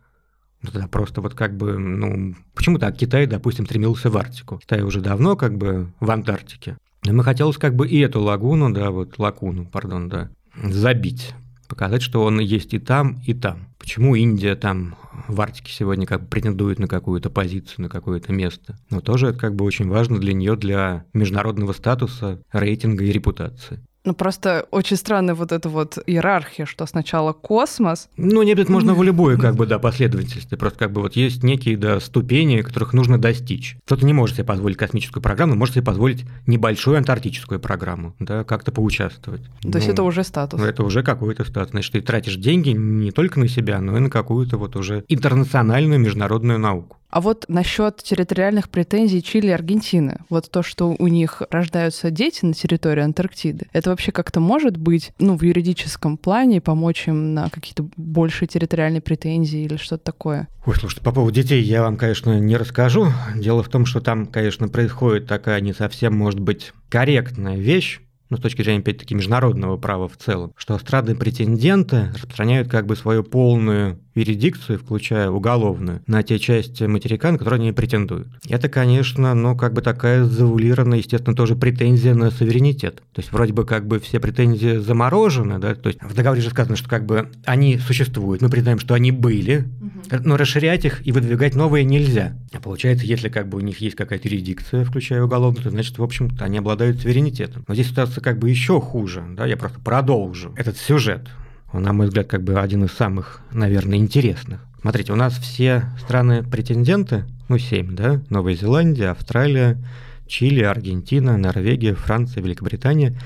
Speaker 1: ну, тогда просто вот как бы, ну, почему так Китай, допустим, стремился в Арктику? Китай уже давно как бы в Антарктике. И мы хотелось как бы и эту лагуну, да, вот лакуну, пардон, да, забить показать, что он есть и там, и там. Почему Индия там в Арктике сегодня как бы претендует на какую-то позицию, на какое-то место? Но тоже это как бы очень важно для нее, для международного статуса, рейтинга и репутации.
Speaker 2: Ну, просто очень странная вот эта вот иерархия, что сначала космос.
Speaker 1: Ну, не обязательно можно в любой, как бы, да, последовательности. Просто как бы вот есть некие, да, ступени, которых нужно достичь. Кто-то не может себе позволить космическую программу, может себе позволить небольшую антарктическую программу, да, как-то поучаствовать. То
Speaker 2: ну, есть это уже статус.
Speaker 1: Это уже какой-то статус. Значит, ты тратишь деньги не только на себя, но и на какую-то вот уже интернациональную международную науку.
Speaker 2: А вот насчет территориальных претензий Чили и Аргентины, вот то, что у них рождаются дети на территории Антарктиды, это вообще как-то может быть, ну, в юридическом плане помочь им на какие-то большие территориальные претензии или что-то такое?
Speaker 1: Ой, слушайте, по поводу детей я вам, конечно, не расскажу. Дело в том, что там, конечно, происходит такая не совсем, может быть, корректная вещь, ну, с точки зрения, опять-таки, международного права в целом, что эстрадные претенденты распространяют как бы свою полную юрисдикцию, включая уголовную, на те части материка, на которые они претендуют. Это, конечно, ну, как бы такая завулированная, естественно, тоже претензия на суверенитет. То есть вроде бы как бы все претензии заморожены, да, то есть в договоре же сказано, что как бы они существуют, мы признаем, что они были, угу. но расширять их и выдвигать новые нельзя. А получается, если как бы у них есть какая-то юрисдикция, включая уголовную, то значит, в общем-то, они обладают суверенитетом. Но здесь ситуация как бы еще хуже, да, я просто продолжу этот сюжет на мой взгляд, как бы один из самых, наверное, интересных. Смотрите, у нас все страны-претенденты, ну, семь, да, Новая Зеландия, Австралия, Чили, Аргентина, Норвегия, Франция, Великобритания,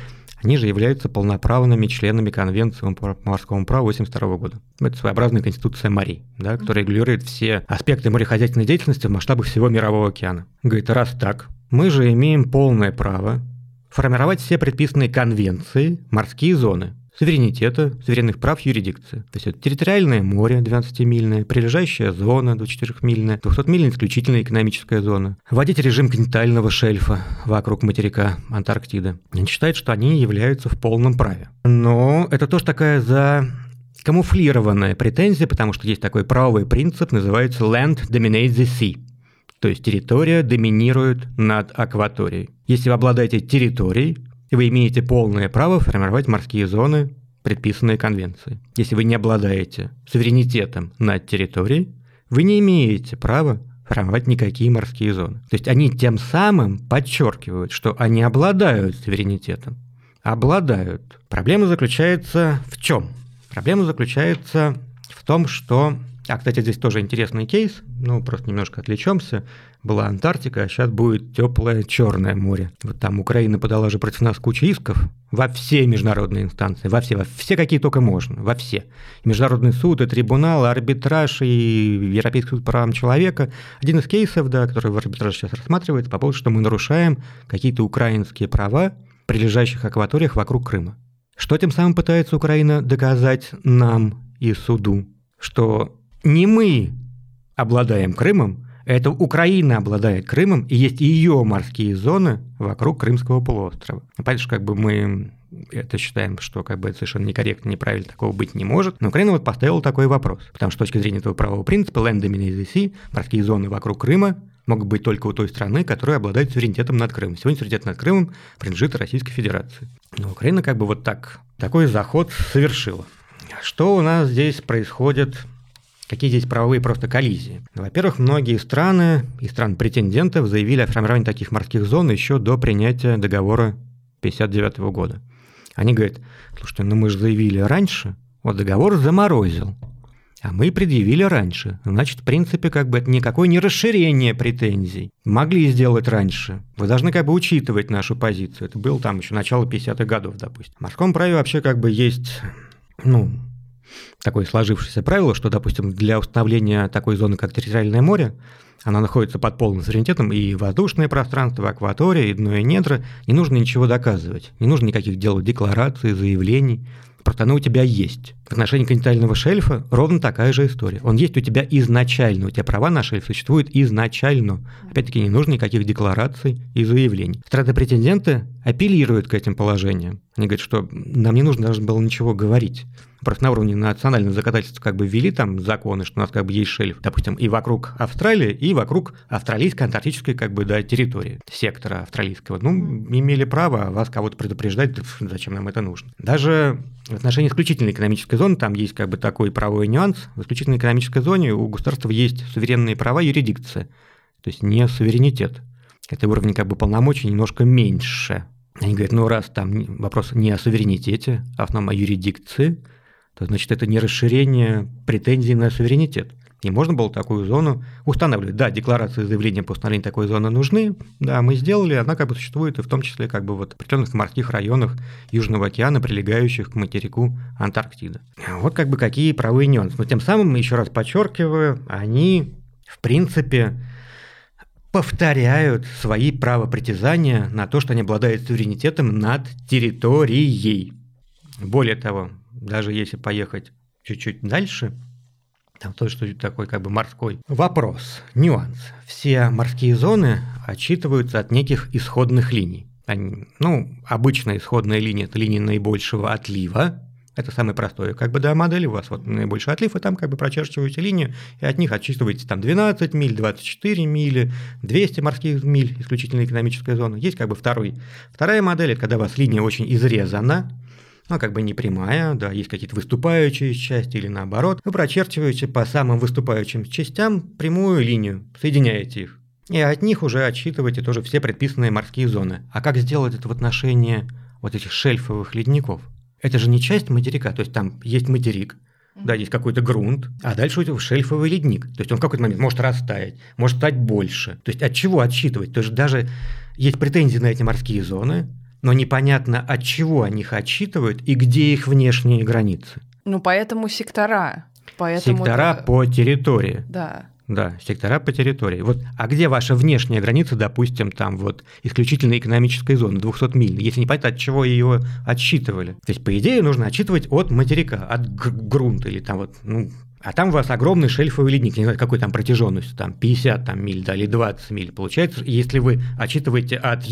Speaker 1: они же являются полноправными членами Конвенции по морскому праву 1982 года. Это своеобразная конституция морей, да, которая регулирует все аспекты морехозяйственной деятельности в масштабах всего Мирового океана. Говорит, раз так, мы же имеем полное право формировать все предписанные конвенции морские зоны, суверенитета, суверенных прав юрисдикции. То есть это территориальное море 12-мильное, прилежащая зона 24-мильная, 200-мильная исключительная экономическая зона, вводить режим континентального шельфа вокруг материка Антарктиды. Они считают, что они являются в полном праве. Но это тоже такая за камуфлированная претензия, потому что есть такой правовой принцип, называется «land dominates the sea», то есть территория доминирует над акваторией. Если вы обладаете территорией, вы имеете полное право формировать морские зоны, предписанные конвенцией. Если вы не обладаете суверенитетом над территорией, вы не имеете права формировать никакие морские зоны. То есть они тем самым подчеркивают, что они обладают суверенитетом. Обладают. Проблема заключается в чем? Проблема заключается в том, что а, кстати, здесь тоже интересный кейс, ну, просто немножко отвлечемся. Была Антарктика, а сейчас будет теплое Черное море. Вот там Украина подала же против нас кучу исков во все международные инстанции, во все, во все, какие только можно, во все. И Международный суд, и трибунал, и арбитраж, и Европейский суд по правам человека. Один из кейсов, да, который в арбитраже сейчас рассматривается, по поводу, что мы нарушаем какие-то украинские права при лежащих акваториях вокруг Крыма. Что тем самым пытается Украина доказать нам и суду? Что не мы обладаем Крымом, это Украина обладает Крымом, и есть ее морские зоны вокруг Крымского полуострова. Что как бы мы это считаем, что как бы это совершенно некорректно, неправильно, такого быть не может. Но Украина вот поставила такой вопрос, потому что с точки зрения этого правового принципа land dominates the sea, морские зоны вокруг Крыма могут быть только у той страны, которая обладает суверенитетом над Крымом. Сегодня суверенитет над Крымом принадлежит Российской Федерации. Но Украина как бы вот так, такой заход совершила. Что у нас здесь происходит Какие здесь правовые просто коллизии? Во-первых, многие страны и стран-претендентов заявили о формировании таких морских зон еще до принятия договора 1959 года. Они говорят, слушайте, ну мы же заявили раньше, вот договор заморозил, а мы предъявили раньше. Значит, в принципе, как бы это никакое не расширение претензий. Могли сделать раньше. Вы должны как бы учитывать нашу позицию. Это было там еще начало 50-х годов, допустим. В морском праве вообще как бы есть, ну, такое сложившееся правило, что, допустим, для установления такой зоны, как территориальное море, она находится под полным суверенитетом, и воздушное пространство, акватория, и дно, и недра, не нужно ничего доказывать, не нужно никаких делать деклараций, заявлений, просто оно у тебя есть. В отношении континентального шельфа ровно такая же история. Он есть у тебя изначально, у тебя права на шельф существуют изначально. Опять-таки не нужно никаких деклараций и заявлений. Страны-претенденты апеллируют к этим положениям. Они говорят, что нам не нужно даже было ничего говорить. Просто на уровне национального законодательства как бы ввели там законы, что у нас как бы есть шельф, допустим, и вокруг Австралии, и вокруг австралийской антарктической как бы, да, территории, сектора австралийского. Ну, имели право вас кого-то предупреждать, зачем нам это нужно. Даже в отношении исключительной экономической зоны там есть как бы такой правовой нюанс. В исключительной экономической зоне у государства есть суверенные права юрисдикции, то есть не суверенитет. Это уровень как бы полномочий немножко меньше. Они говорят, ну раз там вопрос не о суверенитете, а в основном о юрисдикции, то значит это не расширение претензий на суверенитет. И можно было такую зону устанавливать. Да, декларации заявления по установлению такой зоны нужны, да, мы сделали, она как бы существует и в том числе как бы вот в определенных морских районах Южного океана, прилегающих к материку Антарктида. Вот как бы какие правые нюансы. Но тем самым, еще раз подчеркиваю, они в принципе повторяют свои права притязания на то, что они обладают суверенитетом над территорией. Более того, даже если поехать чуть-чуть дальше, там тоже что такой как бы морской. Вопрос, нюанс. Все морские зоны отчитываются от неких исходных линий. Они, ну, обычная исходная линия – это линия наибольшего отлива, это самый простой, как бы, да, модель, у вас вот наибольший отлив, и там как бы прочерчиваете линию, и от них отчитываете там 12 миль, 24 мили, 200 морских миль, исключительно экономическая зона. Есть как бы второй. Вторая модель – это когда у вас линия очень изрезана, ну, как бы не прямая, да, есть какие-то выступающие части или наоборот. Вы прочерчиваете по самым выступающим частям прямую линию, соединяете их. И от них уже отсчитываете тоже все предписанные морские зоны. А как сделать это в отношении вот этих шельфовых ледников? Это же не часть материка, то есть там есть материк, да, есть какой-то грунт, а дальше у него шельфовый ледник. То есть он в какой-то момент может растаять, может стать больше. То есть от чего отсчитывать? То есть даже есть претензии на эти морские зоны, но непонятно, от чего они их отсчитывают и где их внешние границы.
Speaker 2: Ну, поэтому сектора. Поэтому
Speaker 1: сектора
Speaker 2: это...
Speaker 1: по территории.
Speaker 2: Да.
Speaker 1: Да, сектора по территории. Вот, а где ваша внешняя граница, допустим, там вот исключительно экономической зоны, 200 миль, если не понятно, от чего ее отсчитывали. То есть, по идее, нужно отсчитывать от материка, от грунта или там вот, ну, а там у вас огромный шельфовый ледник, не знаю, какой там протяженностью, там 50 там, миль, да, или 20 миль. Получается, если вы отчитываете от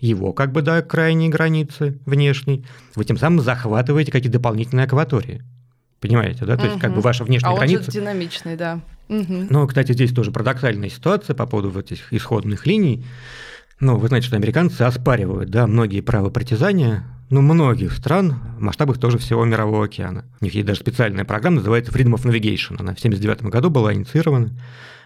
Speaker 1: его как бы до крайней границы внешней, вы тем самым захватываете какие-то дополнительные акватории. Понимаете, да? То есть, как бы ваша внешняя
Speaker 2: а
Speaker 1: граница.
Speaker 2: Же динамичный, да.
Speaker 1: Угу. Ну, кстати, здесь тоже парадоксальная ситуация по поводу вот этих исходных линий. Ну, вы знаете, что американцы оспаривают, да, многие права притязания, ну, многих стран в масштабах тоже всего Мирового океана. У них есть даже специальная программа, называется Freedom of Navigation. Она в 1979 году была инициирована.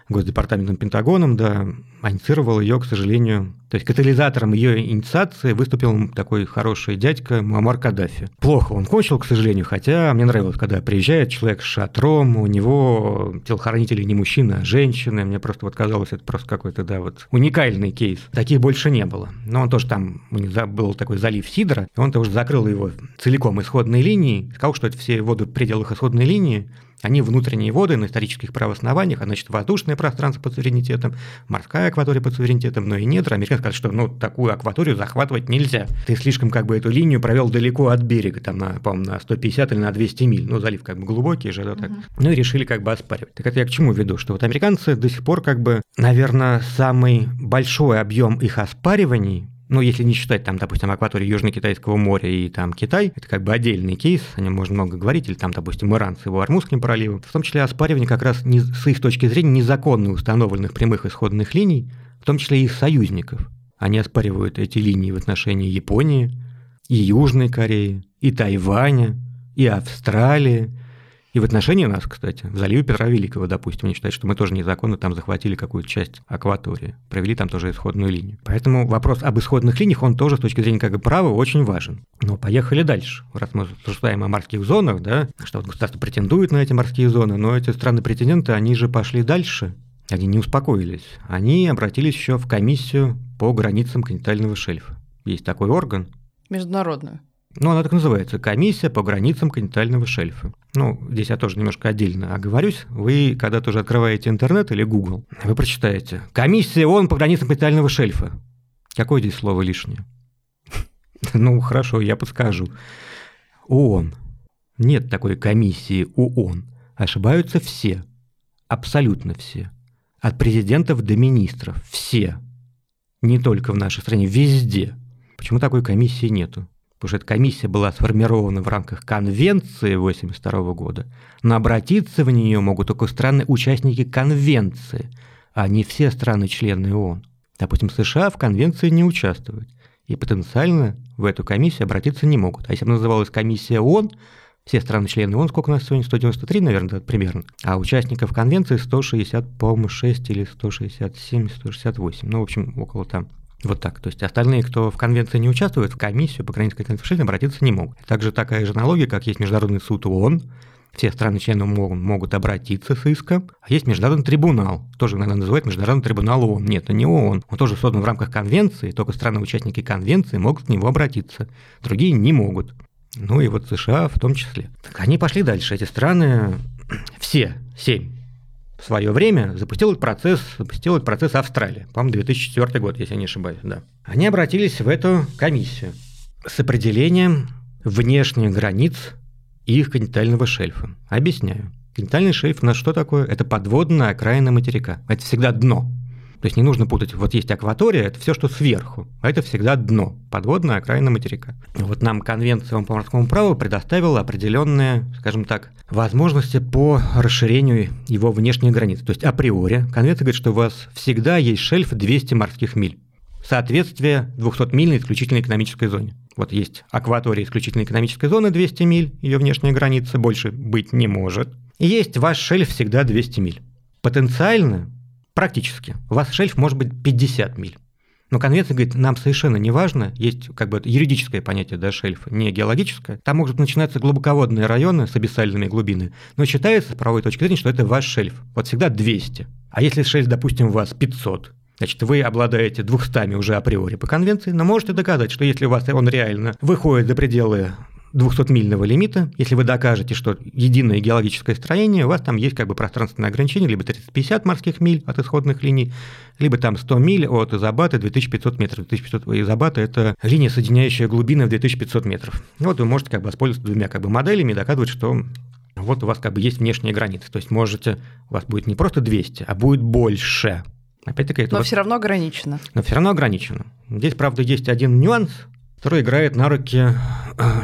Speaker 1: Госдепартаментом Пентагоном, да, инициировал ее, к сожалению. То есть катализатором ее инициации выступил такой хороший дядька Муаммар Каддафи. Плохо он кончил, к сожалению, хотя мне нравилось, когда приезжает человек с шатром, у него телохранители не мужчина, а женщины. Мне просто вот казалось, это просто какой-то, да, вот уникальный кейс. Таких больше не было. Но он тоже там, у них был такой залив Сидра, и он тоже закрыл его целиком исходной линией, сказал, что это все воды в пределах исходной линии, они внутренние воды на исторических правоснованиях, а значит воздушное пространство под суверенитетом, морская акватория под суверенитетом, но и недра. Американцы сказали, что ну, такую акваторию захватывать нельзя. Ты слишком как бы эту линию провел далеко от берега, там, на, по на 150 или на 200 миль. Ну, залив как бы глубокий же, да, так. Uh-huh. Ну и решили как бы оспаривать. Так это я к чему веду? Что вот американцы до сих пор как бы, наверное, самый большой объем их оспариваний ну, если не считать, там, допустим, акваторию Южно-Китайского моря и там Китай, это как бы отдельный кейс, о нем можно много говорить, или там, допустим, Иран с его Армузским проливом, в том числе оспаривание как раз не, с их точки зрения незаконно установленных прямых исходных линий, в том числе и их союзников. Они оспаривают эти линии в отношении Японии, и Южной Кореи, и Тайваня, и Австралии, и в отношении нас, кстати, в заливе Петра Великого, допустим, они считают, что мы тоже незаконно там захватили какую-то часть акватории, провели там тоже исходную линию. Поэтому вопрос об исходных линиях, он тоже с точки зрения как бы права очень важен. Но поехали дальше. Раз мы рассуждаем о морских зонах, да, что вот государство претендует на эти морские зоны, но эти страны-претенденты, они же пошли дальше, они не успокоились. Они обратились еще в комиссию по границам континентального шельфа. Есть такой орган.
Speaker 2: Международную.
Speaker 1: Ну, она так называется, комиссия по границам континентального шельфа. Ну, здесь я тоже немножко отдельно оговорюсь. Вы, когда тоже открываете интернет или Google, вы прочитаете «Комиссия ООН по границам континентального шельфа». Какое здесь слово лишнее? Ну, хорошо, я подскажу. ООН. Нет такой комиссии ООН. Ошибаются все. Абсолютно все. От президентов до министров. Все. Не только в нашей стране, везде. Почему такой комиссии нету? Потому что эта комиссия была сформирована в рамках конвенции 1982 года, но обратиться в нее могут только страны-участники конвенции, а не все страны-члены ООН. Допустим, США в конвенции не участвуют, и потенциально в эту комиссию обратиться не могут. А если бы называлась комиссия ООН, все страны-члены ООН, сколько у нас сегодня, 193, наверное, примерно, а участников конвенции 160, по-моему, 6 или 167, 168, ну, в общем, около там. Вот так. То есть остальные, кто в конвенции не участвует, в комиссию по границам конвенции обратиться не могут. Также такая же аналогия, как есть Международный суд ООН, все страны-члены могут, могут обратиться с иском. А есть Международный трибунал, тоже иногда называют Международный трибунал ООН. Нет, это не ООН. Он тоже создан в рамках конвенции, только страны-участники конвенции могут к нему обратиться. Другие не могут. Ну и вот США в том числе. Так они пошли дальше. Эти страны, все, семь, в свое время запустил этот процесс, запустил этот процесс Австралия, по-моему, 2004 год, если я не ошибаюсь, да. Они обратились в эту комиссию с определением внешних границ их континентального шельфа. Объясняю. Континентальный шельф у нас что такое? Это подводная окраина материка. Это всегда дно. То есть не нужно путать, вот есть акватория, это все, что сверху, а это всегда дно, подводная окраина материка. Вот нам Конвенция по морскому праву предоставила определенные, скажем так, возможности по расширению его внешних границ. То есть априори Конвенция говорит, что у вас всегда есть шельф 200 морских миль. Соответствие 200-мильной исключительной экономической зоне. Вот есть акватория исключительной экономической зоны 200 миль, ее внешняя граница больше быть не может. И есть ваш шельф всегда 200 миль. Потенциально Практически. У вас шельф может быть 50 миль. Но конвенция говорит, нам совершенно не важно, есть как бы юридическое понятие да, шельфа, не геологическое. Там могут начинаться глубоководные районы с абиссальными глубины, но считается с правовой точки зрения, что это ваш шельф. Вот всегда 200. А если шельф, допустим, у вас 500, Значит, вы обладаете 200 уже априори по конвенции, но можете доказать, что если у вас он реально выходит за пределы 200-мильного лимита, если вы докажете, что единое геологическое строение, у вас там есть как бы пространственное ограничение, либо 350 морских миль от исходных линий, либо там 100 миль от Изобата 2500 метров. 2500 Изобата – это линия, соединяющая глубины в 2500 метров. Вот вы можете как бы воспользоваться двумя как бы моделями и доказывать, что вот у вас как бы есть внешняя граница. То есть можете, у вас будет не просто 200, а будет больше.
Speaker 2: Опять-таки, это Но вас... все равно ограничено.
Speaker 1: Но все равно ограничено. Здесь, правда, есть один нюанс, который играет на руки э,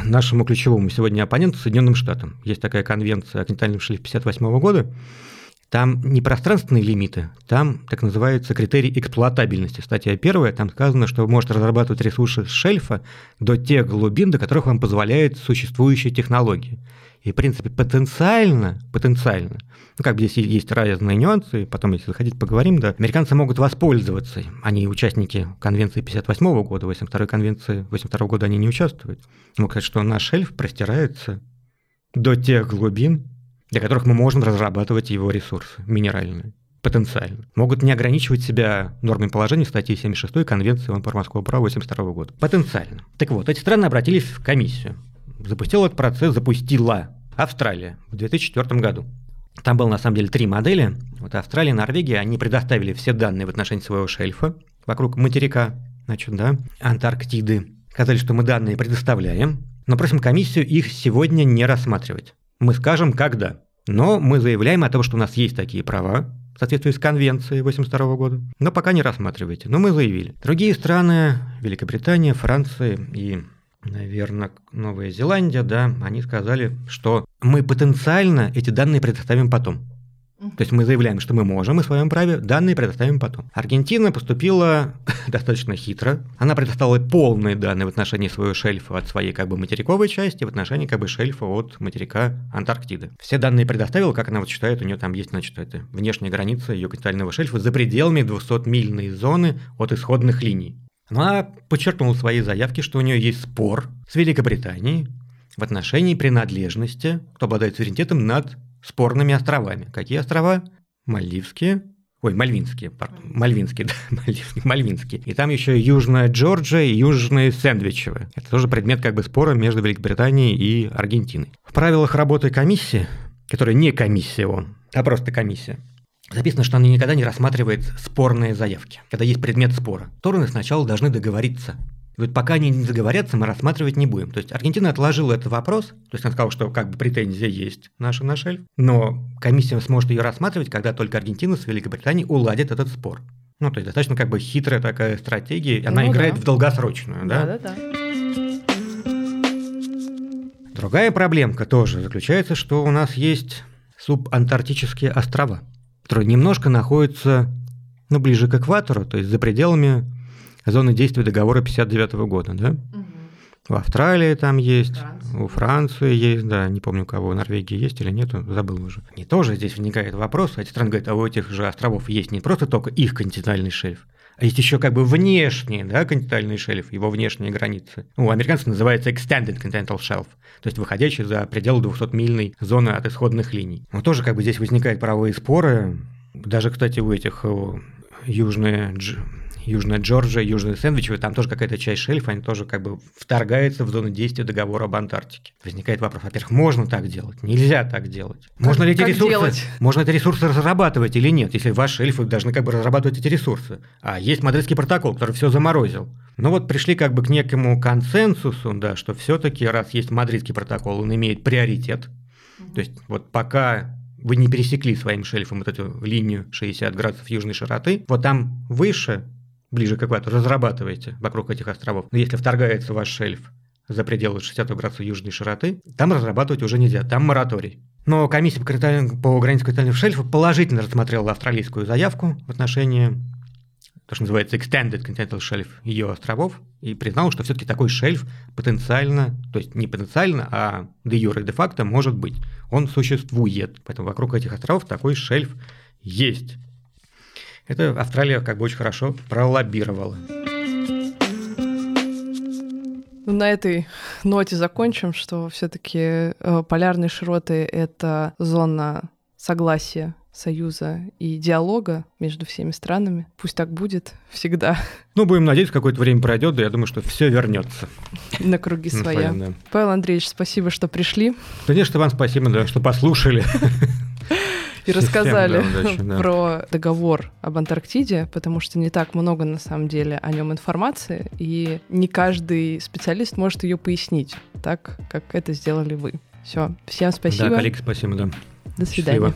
Speaker 1: нашему ключевому сегодня оппоненту Соединенным Штатам. Есть такая конвенция о континентальном шельфе 1958 года. Там не пространственные лимиты, там так называется критерий эксплуатабельности. Статья первая, там сказано, что вы можете разрабатывать ресурсы шельфа до тех глубин, до которых вам позволяет существующая технология. И, в принципе, потенциально, потенциально, ну, как бы здесь есть разные нюансы, потом, если заходить, поговорим, да, американцы могут воспользоваться, они участники конвенции 58 года, 82 конвенции 82 года они не участвуют. Могут сказать, что наш шельф простирается до тех глубин, для которых мы можем разрабатывать его ресурсы минеральные потенциально. Могут не ограничивать себя нормами положения статьи 76 Конвенции ООН по морскому праву 82 года. Потенциально. Так вот, эти страны обратились в комиссию запустил этот процесс, запустила Австралия в 2004 году. Там было на самом деле три модели. Вот Австралия Норвегия, они предоставили все данные в отношении своего шельфа вокруг материка, значит, да, Антарктиды. Сказали, что мы данные предоставляем, но просим комиссию их сегодня не рассматривать. Мы скажем, когда. Но мы заявляем о том, что у нас есть такие права, в соответствии с конвенцией 82 года, но пока не рассматривайте. Но мы заявили. Другие страны, Великобритания, Франция и наверное, Новая Зеландия, да, они сказали, что мы потенциально эти данные предоставим потом. То есть мы заявляем, что мы можем, и в своем праве данные предоставим потом. Аргентина поступила достаточно хитро. Она предоставила полные данные в отношении своего шельфа от своей как бы материковой части, в отношении как бы шельфа от материка Антарктиды. Все данные предоставила, как она вот считает, у нее там есть, значит, это внешняя граница ее континентального шельфа за пределами 200-мильной зоны от исходных линий. Она подчеркнула в своей заявке, что у нее есть спор с Великобританией в отношении принадлежности, кто обладает суверенитетом над спорными островами. Какие острова? Мальдивские, Ой, Мальвинские, пардон, Мальвинские, да, Мальвинские, Мальвинские. И там еще Южная Джорджия и Южные Сэндвичевы. Это тоже предмет как бы спора между Великобританией и Аргентиной. В правилах работы комиссии, которая не комиссия он, а просто комиссия, Записано, что она никогда не рассматривает спорные заявки, когда есть предмет спора. Стороны сначала должны договориться. вот пока они не заговорятся, мы рассматривать не будем. То есть Аргентина отложила этот вопрос, то есть она сказала, что как бы претензия есть наша на шельф, но комиссия сможет ее рассматривать, когда только Аргентина с Великобританией уладит этот спор. Ну, то есть достаточно как бы хитрая такая стратегия, она ну, играет да. в долгосрочную, да?
Speaker 2: Да, да, да.
Speaker 1: Другая проблемка тоже заключается, что у нас есть субантарктические острова, которые немножко находятся ну, ближе к экватору, то есть за пределами зоны действия договора 59 года, да? Угу. В Австралии там есть, Франция. у Франции есть, да, не помню у кого, в Норвегии есть или нет, забыл уже. Не тоже здесь возникает вопрос, эти страны говорят, а у этих же островов есть не просто только их континентальный шельф, а есть еще как бы внешний, да, континентальный шельф, его внешние границы. У американцев называется Extended Continental Shelf, то есть выходящий за пределы 200-мильной зоны от исходных линий. Но тоже как бы здесь возникают правовые споры. Даже, кстати, у этих южные Южная Джорджия, Южная Сэндвичевая, там тоже какая-то часть шельфа, они тоже как бы вторгаются в зону действия договора об Антарктике. Возникает вопрос, во-первых, можно так делать, нельзя так делать. Как, можно ли эти ресурсы, делать? можно эти ресурсы разрабатывать или нет, если ваши шельфы должны как бы разрабатывать эти ресурсы. А есть Мадридский протокол, который все заморозил. Ну вот пришли как бы к некому консенсусу, да, что все-таки раз есть Мадридский протокол, он имеет приоритет. То есть вот пока вы не пересекли своим шельфом вот эту линию 60 градусов южной широты, вот там выше ближе к экватору, разрабатываете вокруг этих островов. Но если вторгается ваш шельф за пределы 60 градусов южной широты, там разрабатывать уже нельзя, там мораторий. Но комиссия по, по границе континентального шельфа положительно рассмотрела австралийскую заявку в отношении то, что называется Extended Continental Shelf ее островов, и признала, что все-таки такой шельф потенциально, то есть не потенциально, а де юре де факто может быть. Он существует. Поэтому вокруг этих островов такой шельф есть. Это Австралия как бы очень хорошо пролоббировала.
Speaker 2: Ну, на этой ноте закончим, что все-таки э, полярные широты — это зона согласия союза и диалога между всеми странами. Пусть так будет всегда.
Speaker 1: Ну, будем надеяться, какое-то время пройдет, да я думаю, что все вернется.
Speaker 2: На круги своя. Павел Андреевич, спасибо, что пришли.
Speaker 1: Конечно, вам спасибо, да, что послушали
Speaker 2: и рассказали про договор об Антарктиде, потому что не так много на самом деле о нем информации, и не каждый специалист может ее пояснить так, как это сделали вы. Все, всем спасибо.
Speaker 1: Да, коллеги, спасибо, да.
Speaker 2: До свидания. Счастливо.